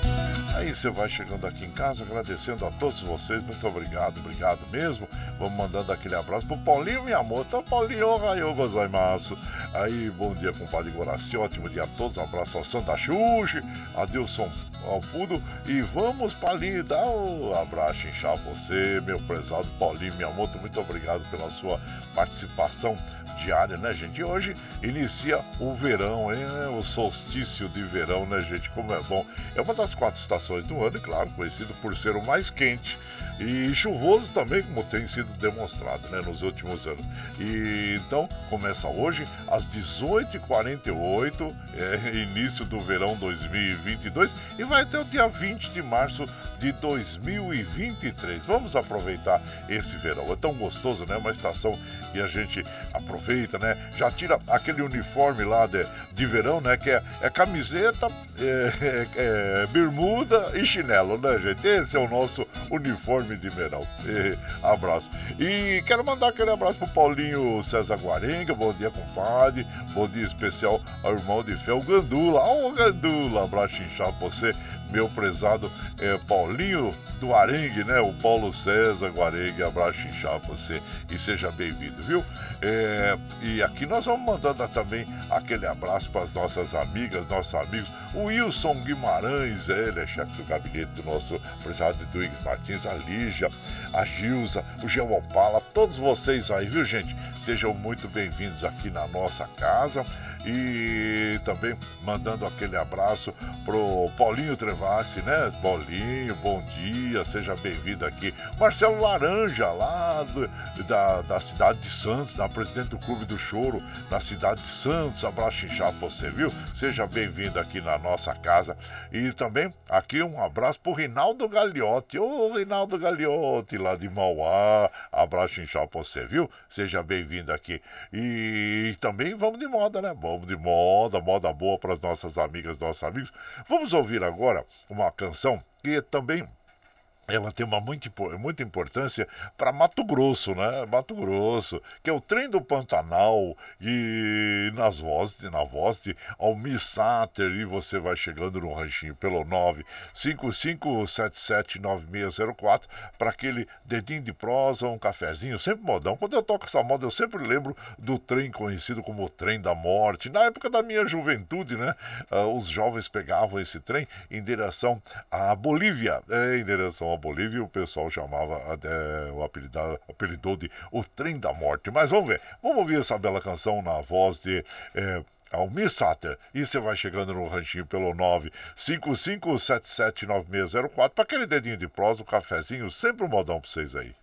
Aí você vai chegando aqui em casa, agradecendo a todos vocês. Muito obrigado, obrigado mesmo. Vamos mandando aquele abraço pro Paulinho, minha moça. Paulinho, raio gozaimasu. Aí, bom dia, compadre Guaraci. Ótimo dia a todos. Abraço ao Santa Xuxi, Adilson Alfudo. E vamos, Paulinho, dar um abraço, inchar você, meu prezado Paulinho, minha moça. Muito obrigado pela sua participação diária, né, gente? E hoje inicia o verão, hein? O solstício de verão, né, gente? Como é bom. É uma das quatro estações do ano, e claro, conhecido por ser o mais quente e chuvoso também, como tem sido demonstrado né, nos últimos anos. E então começa hoje às 18h48, é, <laughs> início do verão 2022, e vai até o dia 20 de março de 2023. Vamos aproveitar esse verão. É tão gostoso, né? Uma estação que a gente aproveita, né? Já tira aquele uniforme lá de, de verão, né? Que é, é camiseta, é, <laughs> é, é bermuda e chinelo, né, gente? Esse é o nosso uniforme de. E, abraço. E quero mandar aquele abraço pro Paulinho César Guarenga. Bom dia, compadre. Bom dia especial ao irmão de fé, o Gandula. Ô, oh, Gandula, abraço inchado pra você meu prezado é, Paulinho do Arengue, né? O Paulo César Guarengue, abraço inchado você e seja bem-vindo, viu? É, e aqui nós vamos mandando também aquele abraço para as nossas amigas, nossos amigos. O Wilson Guimarães, ele é chefe do gabinete do nosso prezado Duígues Martins, a Lígia, a Gilza, o Geopala, todos vocês aí, viu gente? Sejam muito bem-vindos aqui na nossa casa e também mandando aquele abraço pro Paulinho Trevassi, né? Paulinho, bom dia, seja bem-vindo aqui. Marcelo Laranja, lá do, da, da cidade de Santos, da presidente do Clube do Choro, na cidade de Santos. Abraço inchado pra você, viu? Seja bem-vindo aqui na nossa casa. E também aqui um abraço pro Rinaldo Gagliotti. Ô, Rinaldo Gagliotti, lá de Mauá. Abraço inchado pra você, viu? Seja bem-vindo aqui. E também vamos de moda, né? Vamos de moda, moda boa para as nossas amigas, nossos amigos. Vamos ouvir agora uma canção que também ela tem uma muito, muita importância para Mato Grosso, né? Mato Grosso, que é o trem do Pantanal e nas vozes, na voz de Almir e você vai chegando no ranchinho pelo 955779604 para aquele dedinho de prosa, um cafezinho, sempre modão. Quando eu toco essa moda, eu sempre lembro do trem conhecido como o trem da morte. Na época da minha juventude, né? Uh, os jovens pegavam esse trem em direção à Bolívia, é, em direção à Bolívia, o pessoal chamava até o apelidado, apelidou de o trem da morte. Mas vamos ver, vamos ouvir essa bela canção na voz de. É, Almir Sater. E você vai chegando no ranchinho pelo 955779604 para aquele dedinho de prosa, um cafezinho, sempre um modão para vocês aí.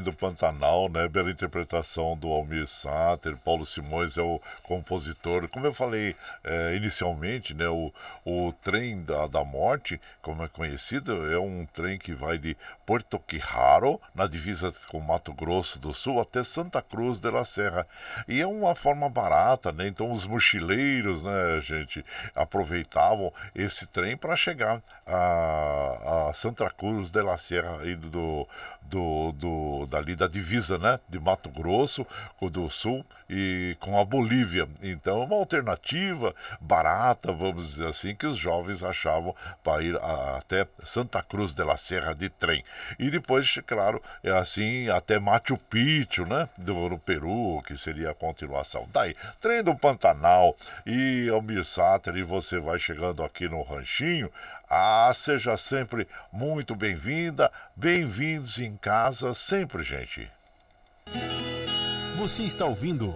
Do Pantanal, né? Bela interpretação do Almir Sater, Paulo Simões é o compositor. Como eu falei eh, inicialmente, né? O, o trem da, da morte, como é conhecido, é um trem que vai de Porto Quijaro, na divisa com Mato Grosso do Sul, até Santa Cruz de la Serra. E é uma forma barata, né? Então os mochileiros, né, gente, aproveitavam esse trem para chegar a, a Santa Cruz de la Serra, indo do, do, do, dali da divisa, né? De Mato Grosso, do Sul e com a Bolívia. Então, uma alternativa barata, vamos dizer assim, que os jovens achavam para ir a- até Santa Cruz de la Serra de trem. E depois, claro, é assim, até Machu Picchu, né? Do, no Peru, que seria a continuação. Daí, trem do Pantanal e Almir Sater, e você vai chegando aqui no Ranchinho. Ah, seja sempre muito bem-vinda, bem-vindos em casa, sempre, gente. Você está ouvindo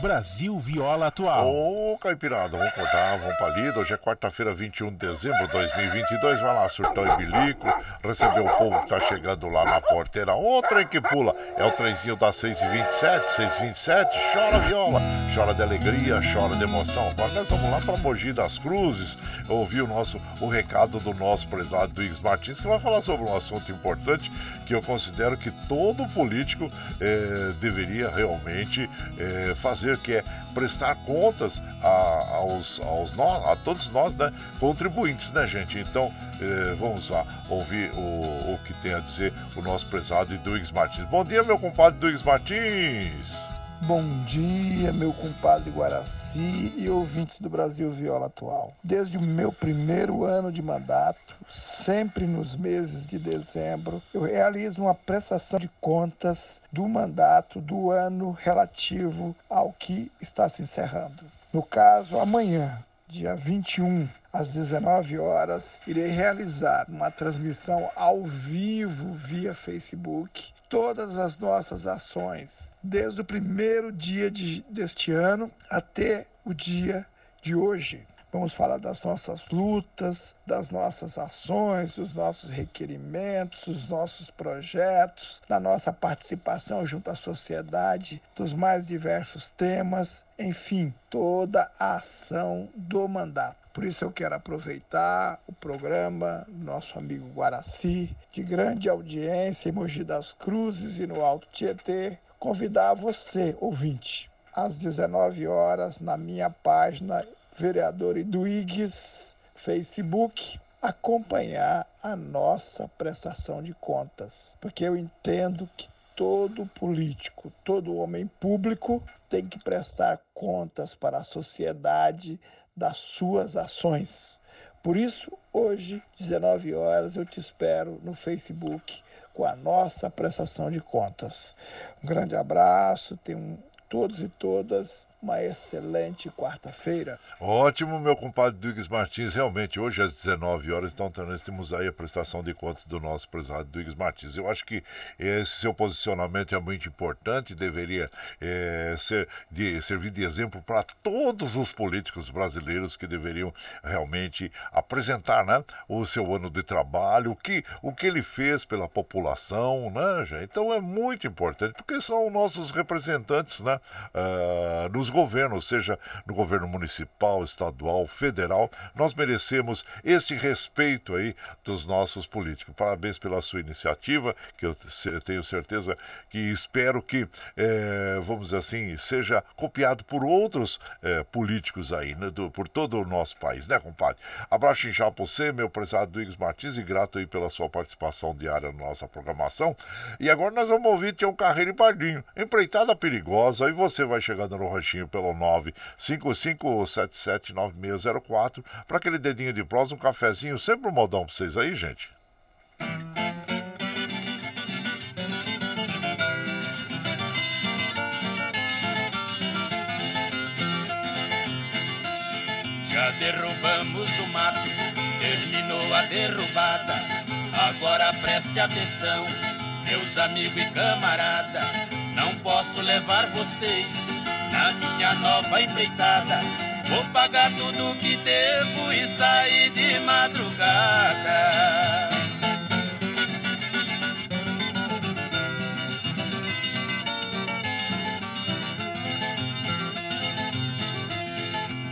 Brasil Viola Atual. Ô, Caipirada, vamos cortar, vamos pra lida. Hoje é quarta-feira, 21 de dezembro de 2022. Vai lá, surtão e bilico, receber o povo que tá chegando lá na porteira. Ô, trem que pula, é o trenzinho das 6h27, 6h27. Chora viola, chora de alegria, chora de emoção. Agora nós vamos lá pra Mogi das Cruzes, ouvir o nosso, o recado do nosso prezado Duígues Martins, que vai falar sobre um assunto importante que eu considero que todo político eh, deveria realmente eh, fazer, que é prestar contas a, aos, aos a todos nós, né, contribuintes, né, gente? Então, eh, vamos lá ouvir o, o que tem a dizer o nosso prezado Duígues Martins. Bom dia, meu compadre Duígues Martins! Bom dia, meu compadre Guaraci e ouvintes do Brasil Viola Atual. Desde o meu primeiro ano de mandato, sempre nos meses de dezembro, eu realizo uma prestação de contas do mandato do ano relativo ao que está se encerrando. No caso, amanhã, dia 21, às 19 horas, irei realizar uma transmissão ao vivo via Facebook todas as nossas ações, desde o primeiro dia de- deste ano até o dia de hoje. Vamos falar das nossas lutas, das nossas ações, dos nossos requerimentos, dos nossos projetos, da nossa participação junto à sociedade, dos mais diversos temas, enfim, toda a ação do mandato. Por isso eu quero aproveitar o programa do nosso amigo Guaraci, de grande audiência em Mogi das Cruzes e no Alto Tietê, convidar você, ouvinte, às 19 horas na minha página vereador Iduígues, Facebook, acompanhar a nossa prestação de contas, porque eu entendo que todo político, todo homem público tem que prestar contas para a sociedade das suas ações. Por isso, hoje, 19 horas, eu te espero no Facebook com a nossa prestação de contas. Um grande abraço, tenham todos e todas uma excelente quarta-feira. Ótimo, meu compadre Duígues Martins. Realmente, hoje às 19 horas, então temos aí a prestação de contas do nosso prezado Duígues Martins. Eu acho que esse seu posicionamento é muito importante, deveria é, ser, de, servir de exemplo para todos os políticos brasileiros que deveriam realmente apresentar né, o seu ano de trabalho, o que, o que ele fez pela população, né, gente? Então é muito importante, porque são nossos representantes né, uh, nos governos, seja no governo municipal, estadual, federal, nós merecemos este respeito aí dos nossos políticos. Parabéns pela sua iniciativa, que eu tenho certeza que espero que, é, vamos dizer assim, seja copiado por outros é, políticos aí, né, do, por todo o nosso país, né, compadre? Abraço inchado para você, meu prezado Duígues Martins, e grato aí pela sua participação diária na nossa programação. E agora nós vamos ouvir Tião Carreiro e Pardinho, empreitada perigosa, e você vai chegando no ranchinho pelo 955779604 para aquele dedinho de prosa, um cafezinho, sempre um modão para vocês aí, gente. Já derrubamos o mato, terminou a derrubada. Agora preste atenção, meus amigos e camarada. Não posso levar vocês na minha nova empreitada. Vou pagar tudo que devo e sair de madrugada.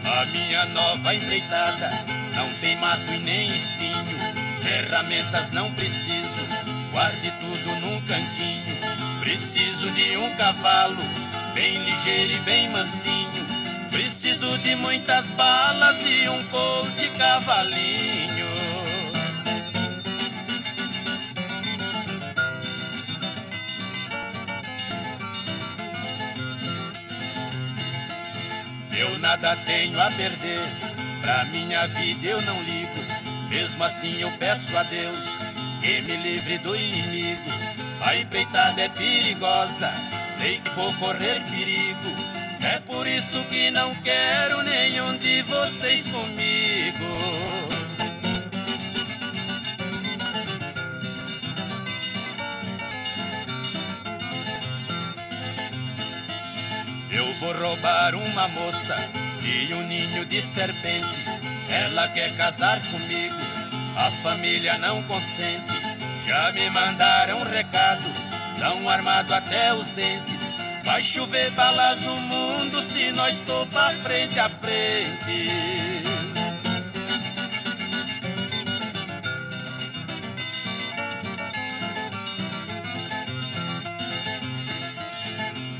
A minha nova empreitada não tem mato e nem espinho, ferramentas não preciso, guarde tudo num cantinho. Preciso de um cavalo bem ligeiro e bem mansinho. Preciso de muitas balas e um colt cavalinho. Eu nada tenho a perder, pra minha vida eu não ligo. Mesmo assim eu peço a Deus que me livre do inimigo. A empreitada é perigosa sei que vou correr perigo. É por isso que não quero nenhum de vocês comigo. Eu vou roubar uma moça e um ninho de serpente. Ela quer casar comigo, a família não consente. Já me mandaram um recado, tão armado até os dentes. Vai chover balas no mundo se nós topar frente a frente.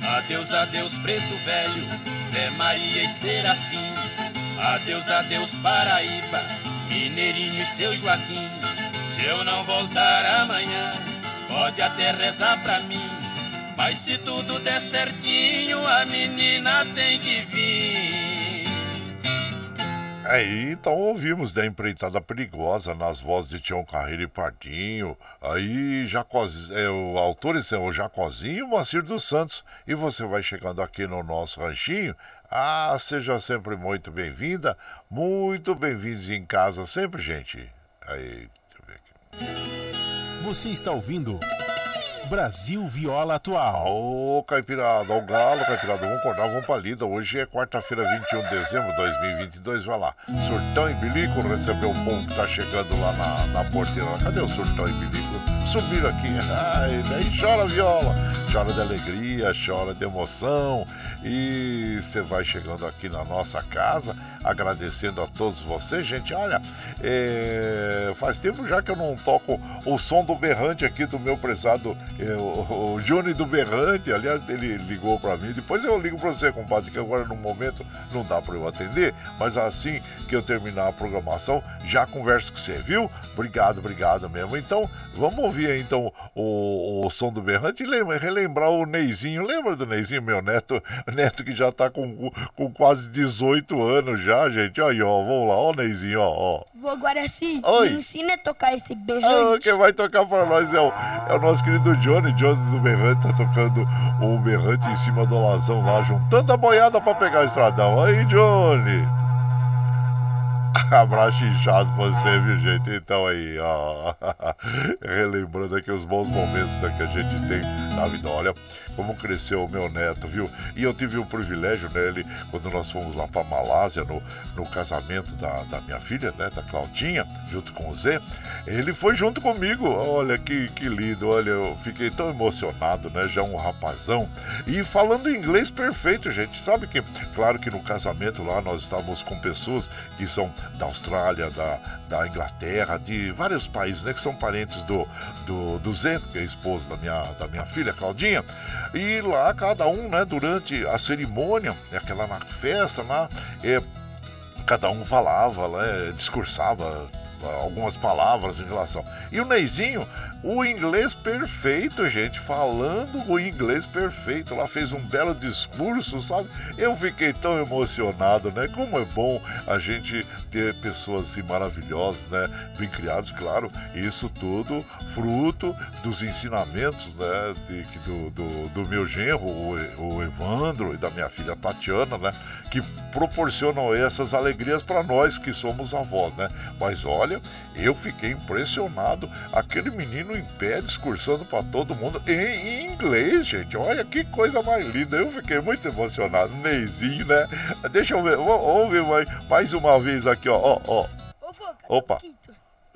Adeus, adeus, preto velho, Zé Maria e Serafim. Adeus, adeus, Paraíba, Mineirinho e seu Joaquim. Se eu não voltar amanhã, pode até rezar pra mim. Mas se tudo der certinho, a menina tem que vir. Aí então ouvimos da empreitada perigosa nas vozes de Tião Carreiro e Pardinho. Aí Jacoz, é, o autores é o Jacozinho e o Moacir dos Santos. E você vai chegando aqui no nosso ranchinho. Ah, seja sempre muito bem-vinda, muito bem-vindos em casa sempre, gente. Aí, deixa eu ver aqui. Você está ouvindo Brasil Viola Atual. Ô, Caipirada, o galo, Caipirada, vamos acordar, vamos pra lida. Hoje é quarta-feira, 21 de dezembro de 2022, vai lá. Surtão e Bilico recebeu o povo que tá chegando lá na, na porteira. Cadê o Surtão e Bilico? Subiram aqui, ai, daí chora viola, chora de alegria, chora de emoção. E você vai chegando aqui na nossa casa, agradecendo a todos vocês, gente. Olha, é, faz tempo já que eu não toco o som do berrante aqui do meu prezado é, o, o Johnny do Berrante. Aliás, ele ligou para mim. Depois eu ligo para você, compadre, que agora no momento não dá para eu atender. Mas assim que eu terminar a programação, já converso com você, viu? Obrigado, obrigado mesmo. Então, vamos ouvir então o, o som do Berrante e lembra, relembrar o Neizinho. Lembra do Neizinho, meu neto? <laughs> Neto que já tá com, com quase 18 anos já, gente. Aí, ó, vamos lá, ó, Neizinho, ó. ó. Vô Guaraci, Oi. me ensina a tocar esse Ah, berrante. quem vai tocar para nós é o, é o nosso querido Johnny. Johnny do Berrante tá tocando o Berrante em cima do Lazão lá, juntando a boiada para pegar o estradão. Aí, Johnny! <laughs> Abraço inchado pra você, viu, gente? Então aí, ó. <laughs> Relembrando aqui os bons momentos né, que a gente tem na vida. Olha como cresceu o meu neto, viu? E eu tive o privilégio, né? Ele, quando nós fomos lá pra Malásia, no, no casamento da, da minha filha, né? Da Claudinha, junto com o Zé, ele foi junto comigo. Olha que, que lindo, olha, eu fiquei tão emocionado, né? Já um rapazão. E falando inglês perfeito, gente. Sabe que, claro que no casamento lá nós estávamos com pessoas que são da Austrália, da, da Inglaterra, de vários países, né? Que são parentes do, do, do Zé, que é esposo da minha, da minha filha, Claudinha. E lá cada um, né, durante a cerimônia, aquela na festa lá, é, cada um falava, né, discursava algumas palavras em relação. E o Neizinho, o inglês perfeito, gente, falando o inglês perfeito. Lá fez um belo discurso, sabe? Eu fiquei tão emocionado, né? Como é bom a gente ter pessoas assim maravilhosas, né? Bem criados, claro. Isso tudo fruto dos ensinamentos, né? De, do, do, do meu genro, o, o Evandro, e da minha filha Tatiana, né? Que proporcionam essas alegrias para nós que somos avós, né? Mas olha, eu fiquei impressionado. Aquele menino em pé discursando para todo mundo em, inglês, gente. Olha que coisa mais linda. Eu fiquei muito emocionado. Neizinho, né? Deixa eu ver. Vamos ver mais, mais uma vez aqui, ó. ó, ó. Opa.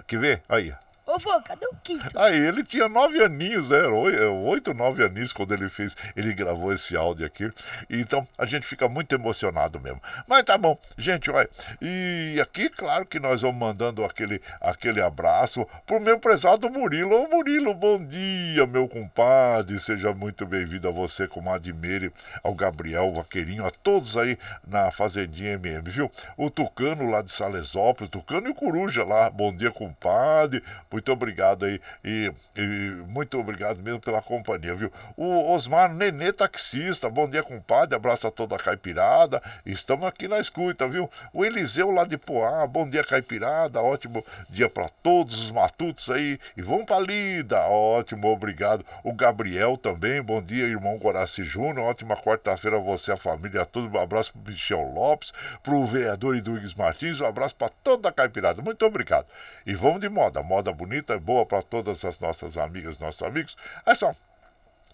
Quer ver? Aí. Ô, vô, cadê o Quito? Aí ele tinha nove aninhos, né? É, oito, nove aninhos quando ele fez, ele gravou esse áudio aqui. Então a gente fica muito emocionado mesmo. Mas tá bom, gente, olha. E aqui, claro que nós vamos mandando aquele, aquele abraço pro meu prezado Murilo. Ô Murilo, bom dia, meu compadre. Seja muito bem-vindo a você, comadre Meire, ao Gabriel, ao Vaqueirinho, a todos aí na Fazendinha MM, viu? O Tucano lá de Salesópolis, Tucano e o Coruja lá. Bom dia, compadre. Muito obrigado aí. E, e muito obrigado mesmo pela companhia, viu? O Osmar Nenê Taxista, bom dia, compadre. Abraço a toda a caipirada. Estamos aqui na escuta, viu? O Eliseu lá de Poá, bom dia, caipirada. Ótimo dia para todos os matutos aí. E vamos pra lida. Ótimo, obrigado. O Gabriel também, bom dia, irmão Guaraci Júnior. Ótima quarta-feira a você, a família, a todos. Um abraço pro Michel Lopes, pro vereador Eduígues Martins. Um abraço para toda a caipirada. Muito obrigado. E vamos de moda. Moda bonita, boa para todas as nossas amigas, nossos amigos. Essa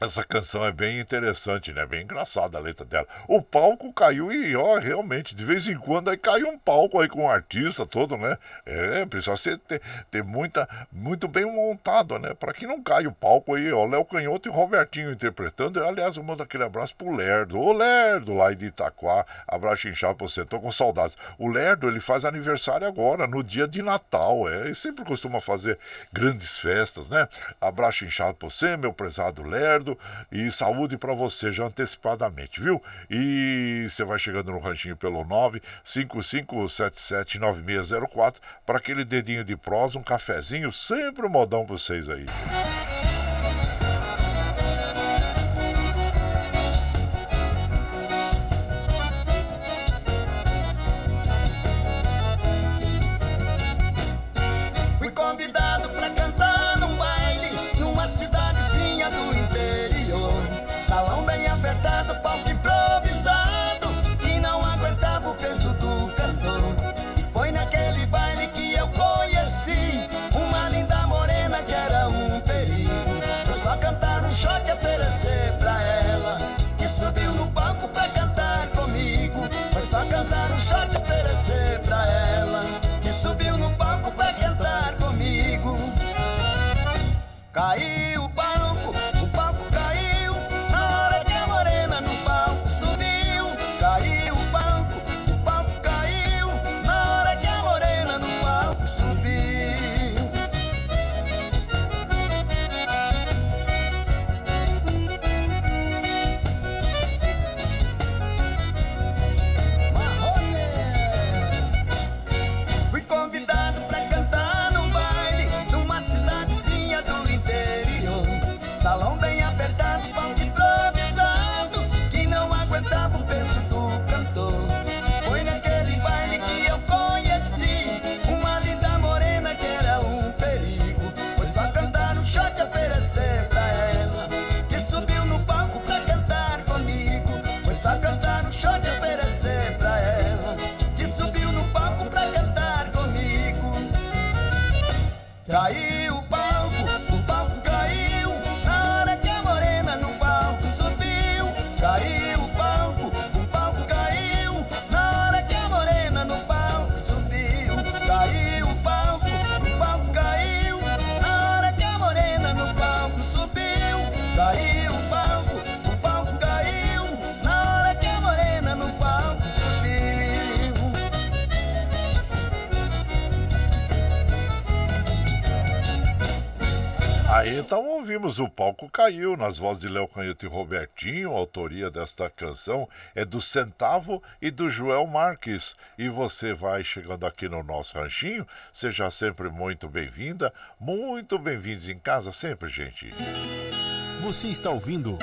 essa canção é bem interessante, né? Bem engraçada a letra dela. O palco caiu e, ó, realmente, de vez em quando aí cai um palco aí com um artista todo, né? É, precisa ser, ter, ter muita, muito bem montado, né? Para que não caia o palco aí, ó, Léo Canhoto e Robertinho interpretando. Aliás, eu mando aquele abraço pro Lerdo. Ô, Lerdo, lá de Itaquá. Abraço inchado pra você, tô com saudades. O Lerdo, ele faz aniversário agora, no dia de Natal, é. E sempre costuma fazer grandes festas, né? Abraço inchado pra você, meu prezado Lerdo. E saúde pra você já antecipadamente, viu? E você vai chegando no ranchinho pelo 955779604 para aquele dedinho de prosa, um cafezinho, sempre um modão pra vocês aí. Ouvimos o palco caiu nas vozes de Léo Canhoto e Robertinho. A autoria desta canção é do Centavo e do Joel Marques. E você vai chegando aqui no nosso ranchinho, seja sempre muito bem-vinda, muito bem-vindos em casa sempre, gente. Você está ouvindo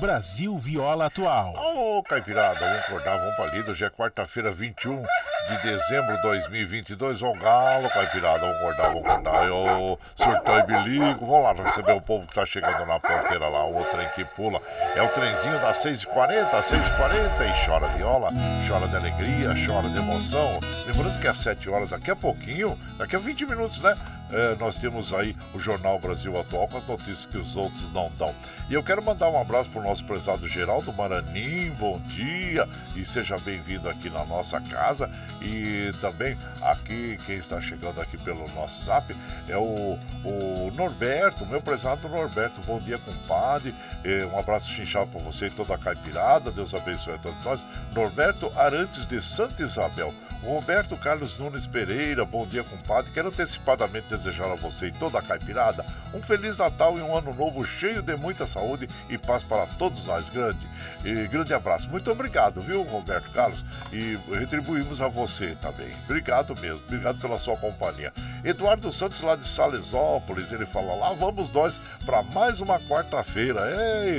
Brasil Viola Atual. Ô, Caipirada, vamos acordar, vamos pra lida. Hoje é quarta-feira, 21 de dezembro de 2022. Ô, Galo, Caipirada, vamos acordar, vamos acordar. Ô, surtão e bilico, vamos lá receber o povo que tá chegando na porteira lá, o trem que pula. É o trenzinho das 6h40, às 6h40 e chora viola, chora de alegria, chora de emoção. Lembrando que às 7 horas, daqui a pouquinho, daqui a 20 minutos, né? É, nós temos aí o Jornal Brasil Atual com as notícias que os outros não dão. E eu quero mandar um abraço para o nosso prezado Geraldo Maranim, bom dia e seja bem-vindo aqui na nossa casa. E também aqui, quem está chegando aqui pelo nosso zap é o, o Norberto, meu prezado Norberto, bom dia, compadre. É, um abraço chinchado para você e toda a caipirada, Deus abençoe a todos nós. Norberto Arantes de Santa Isabel. Roberto Carlos Nunes Pereira, bom dia, compadre. Quero antecipadamente desejar a você e toda a caipirada um Feliz Natal e um Ano Novo cheio de muita saúde e paz para todos nós. Grande, e grande abraço. Muito obrigado, viu, Roberto Carlos? E retribuímos a você também. Obrigado mesmo, obrigado pela sua companhia. Eduardo Santos, lá de Salesópolis, ele fala: lá vamos nós para mais uma quarta-feira.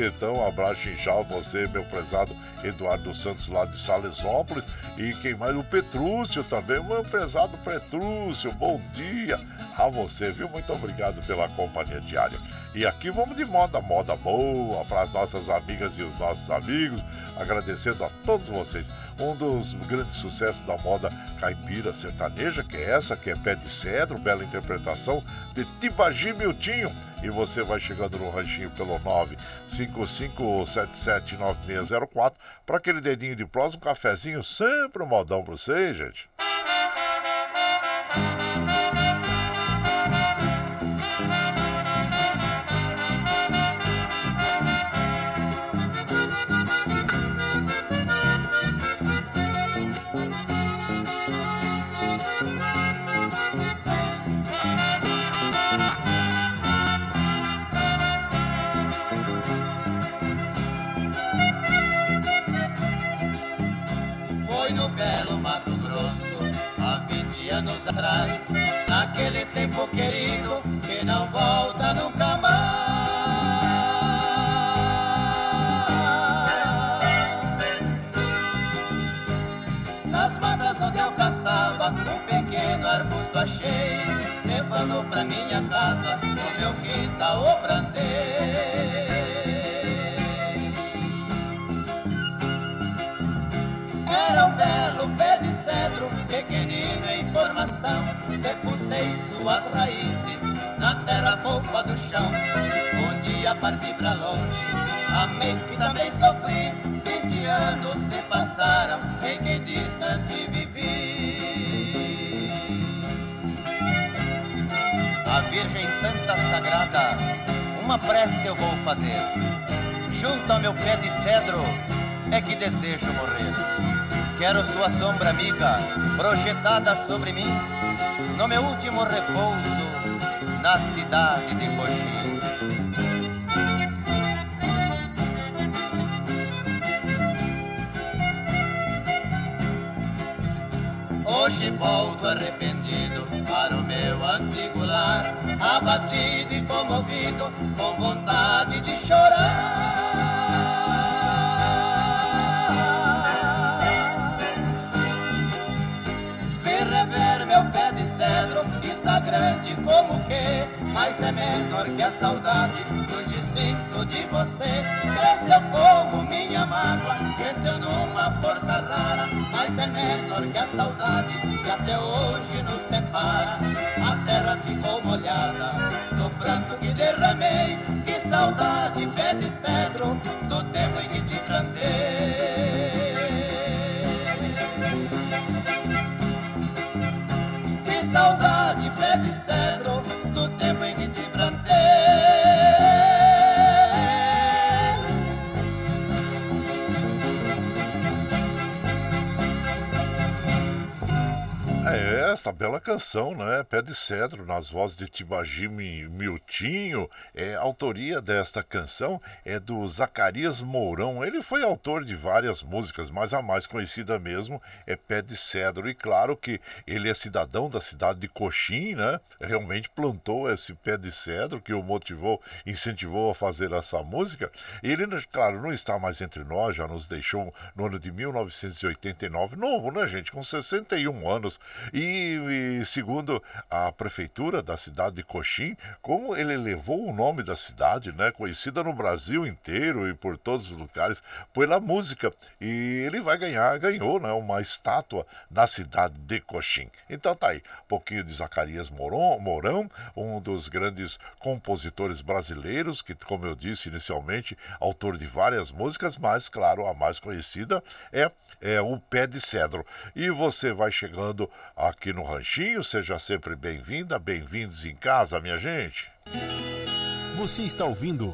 Então, um abraço inchado a você, meu prezado Eduardo Santos, lá de Salesópolis. E quem mais? O Petrúcio também, meu prezado Petrúcio, bom dia a você, viu? Muito obrigado pela companhia diária. E aqui vamos de moda, moda boa para as nossas amigas e os nossos amigos, agradecendo a todos vocês. Um dos grandes sucessos da moda caipira sertaneja, que é essa, que é Pé de Cedro, bela interpretação de Tibagi Miltinho. E você vai chegando no ranchinho pelo 955779604 para aquele dedinho de prosa, um cafezinho, sempre um modão para você, gente. Atrás. Naquele tempo querido que não volta nunca mais. Nas matas onde eu caçava, um pequeno arbusto achei, levando pra minha casa, no meu quintal o brandei. Era um belo pé de cedro, pequenino formação. Sepultei suas raízes na terra fofa do chão. Um dia parti pra longe, amei e também sofri. Vinte anos se passaram, em que distante vivi. A Virgem Santa Sagrada uma prece eu vou fazer. Junto ao meu pé de cedro é que desejo morrer. Quero sua sombra amiga projetada sobre mim, no meu último repouso, na cidade de Coxim. Hoje volto arrependido para o meu antigo lar, abatido e comovido, com vontade de chorar. Está grande como que, mas é menor que a saudade hoje sinto de você. Cresceu como minha mágoa, cresceu numa força rara, mas é menor que a saudade que até hoje nos separa. A terra ficou molhada do pranto que derramei. Que saudade, pé de cedro, do tempo em que te plantei. Esta bela canção, né? Pé de Cedro, nas vozes de Tibagime Miltinho. É, a autoria desta canção é do Zacarias Mourão. Ele foi autor de várias músicas, mas a mais conhecida mesmo é Pé de Cedro. E claro que ele é cidadão da cidade de Coxim, né? Realmente plantou esse pé de cedro que o motivou, incentivou a fazer essa música. Ele, claro, não está mais entre nós, já nos deixou no ano de 1989. Novo, né, gente? Com 61 anos. E, e, segundo a prefeitura da cidade de Coxim, como ele levou o nome da cidade, né, conhecida no Brasil inteiro e por todos os lugares, pela música. E ele vai ganhar, ganhou, né, uma estátua na cidade de Coxim. Então tá aí, um pouquinho de Zacarias Mourão, um dos grandes compositores brasileiros, que, como eu disse inicialmente, autor de várias músicas, mas, claro, a mais conhecida é, é o Pé de Cedro. E você vai chegando aqui no Ranchinho. Seja sempre bem-vinda, bem-vindos em casa, minha gente. Você está ouvindo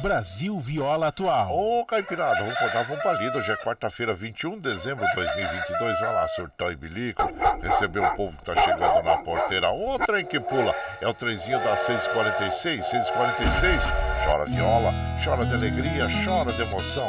Brasil Viola Atual. Ô, Caipirada, vamos rodar, vamos pra lida. Hoje é quarta-feira, 21 de dezembro de 2022. Vai lá, surtão e bilico. Receber o povo que tá chegando na porteira. O trem que pula é o trenzinho das 6h46. 6h46. Chora viola, chora de alegria, chora de emoção.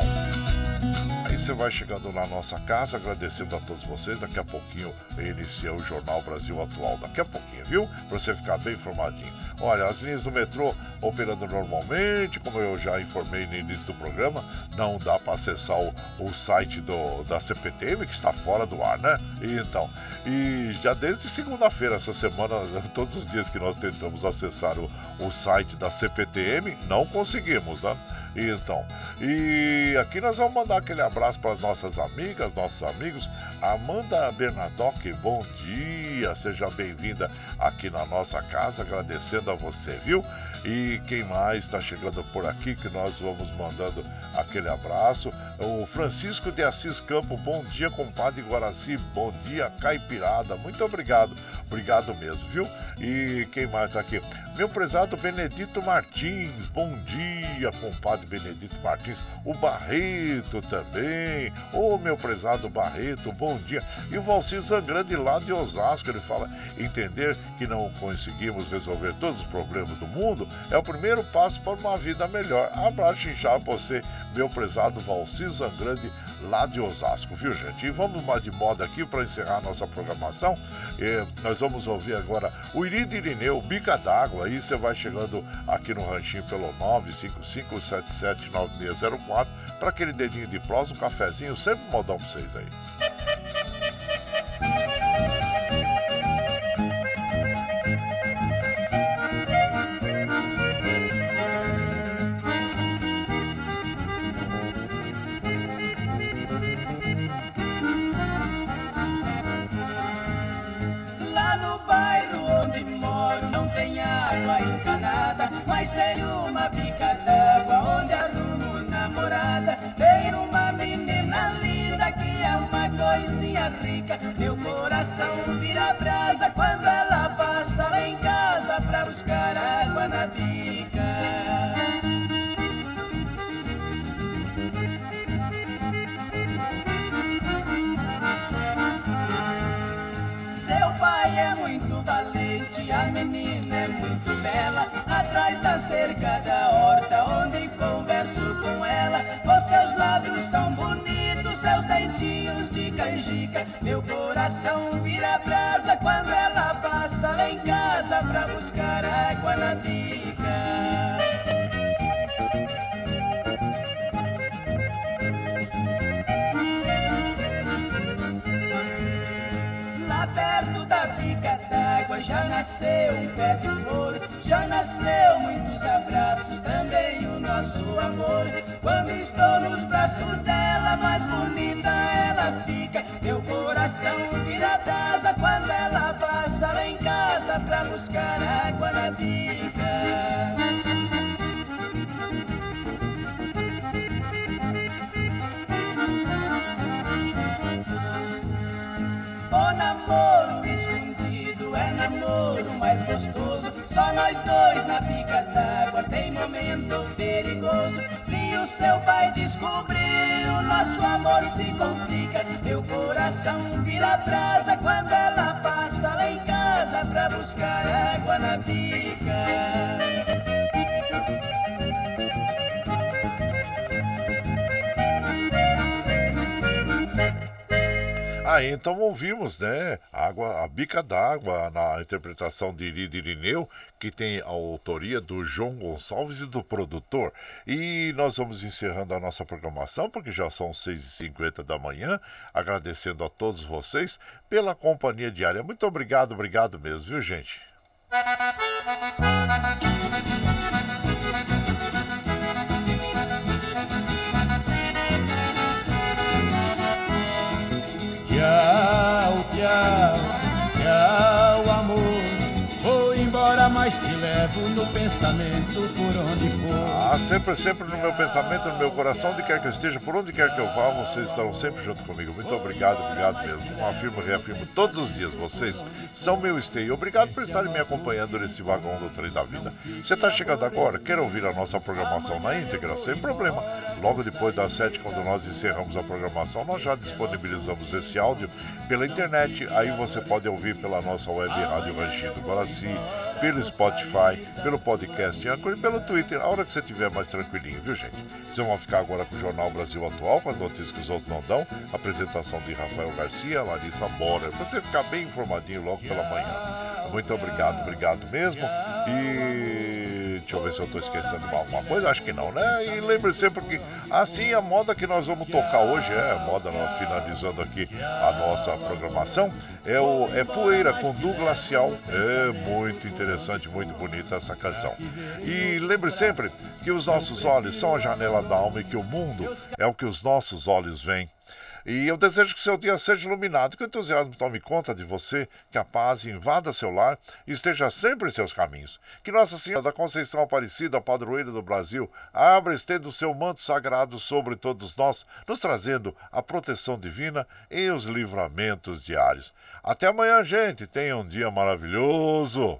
Você vai chegando na nossa casa, agradecendo a todos vocês. Daqui a pouquinho inicia o Jornal Brasil Atual. Daqui a pouquinho, viu? Pra você ficar bem informadinho. Olha, as linhas do metrô operando normalmente, como eu já informei no início do programa, não dá para acessar o, o site do, da CPTM, que está fora do ar, né? Então, e já desde segunda-feira, essa semana, <laughs> todos os dias que nós tentamos acessar o, o site da CPTM, não conseguimos, né? Então, e aqui nós vamos mandar aquele abraço para as nossas amigas, nossos amigos. Amanda Bernadoc, bom dia, seja bem-vinda aqui na nossa casa, agradecendo a você, viu? E quem mais está chegando por aqui que nós vamos mandando aquele abraço? O Francisco de Assis Campo, bom dia, compadre Guaraci, bom dia, Caipirada, muito obrigado, obrigado mesmo, viu? E quem mais está aqui? Meu prezado Benedito Martins, bom dia, compadre Benedito Martins. O Barreto também. Ô, meu prezado Barreto, bom dia. E o Valcir Zangrande lá de Osasco, ele fala: entender que não conseguimos resolver todos os problemas do mundo é o primeiro passo para uma vida melhor. Abraço já você, meu prezado Valcir Zangrande lá de Osasco, viu, gente? E vamos mais de moda aqui para encerrar nossa programação. E nós vamos ouvir agora o Irido Irineu, Bica d'Água. Aí você vai chegando aqui no ranchinho pelo 955779604 para aquele dedinho de prosa, um cafezinho, sempre modão para vocês aí. água encanada, mas tem uma bica d'água onde arrumo namorada. Tem uma menina linda que é uma coisinha rica. Meu coração vira brasa quando ela passa lá em casa pra buscar água na bica. Seu pai é muito valente menina é muito bela. Atrás da cerca da horta, onde converso com ela. Os seus lábios são bonitos, seus dentinhos de canjica. Meu coração vira brasa quando ela passa lá em casa pra buscar água na bica. Já nasceu um pé de flor, já nasceu muitos abraços, também o nosso amor. Quando estou nos braços dela, mais bonita ela fica. Meu coração vira brasa quando ela passa lá em casa pra buscar água na bica. Nós dois na pica d'água tem momento perigoso. Se o seu pai descobrir, o nosso amor se complica. Meu coração vira brasa quando ela passa lá em casa pra buscar água na pica. Então ouvimos, né? Água, a bica d'água na interpretação de Irida Irineu, que tem a autoria do João Gonçalves e do produtor. E nós vamos encerrando a nossa programação, porque já são 6h50 da manhã, agradecendo a todos vocês pela companhia diária. Muito obrigado, obrigado mesmo, viu, gente? Tchau, tchau, tchau, amor. Vou embora, mas te levo no pensamento por onde Ah, sempre, sempre no meu pensamento, no meu coração, onde quer que eu esteja, por onde quer que eu vá, vocês estarão sempre junto comigo. Muito obrigado, obrigado mesmo. Como afirmo reafirmo todos os dias, vocês são meu esteio. Obrigado por estarem me acompanhando nesse vagão do trem da vida. Você está chegando agora, quer ouvir a nossa programação na íntegra? Sem problema. Logo depois das sete, quando nós encerramos a programação, nós já disponibilizamos esse áudio pela internet. Aí você pode ouvir pela nossa web Rádio Ranchido Guaraci, pelo Spotify, pelo podcast Anchor e pelo Twitter, a hora que você estiver mais tranquilinho, viu gente? Vocês vão ficar agora com o Jornal Brasil Atual, com as notícias que os outros não dão, apresentação de Rafael Garcia, Larissa Bora, você ficar bem informadinho logo pela manhã. Muito obrigado, obrigado mesmo. E deixa eu ver se eu estou esquecendo alguma coisa, acho que não, né? E lembre sempre que assim a moda que nós vamos tocar hoje, é a moda nós finalizando aqui a nossa programação, é o é Poeira com Du Glacial. É muito interessante, muito bonita essa canção. E lembre sempre que os nossos olhos são a janela da alma e que o mundo é o que os nossos olhos veem. E eu desejo que seu dia seja iluminado, que o entusiasmo tome conta de você, que a paz invada seu lar e esteja sempre em seus caminhos. Que Nossa Senhora da Conceição Aparecida, padroeira do Brasil, abra e estenda o seu manto sagrado sobre todos nós, nos trazendo a proteção divina e os livramentos diários. Até amanhã, gente. Tenha um dia maravilhoso.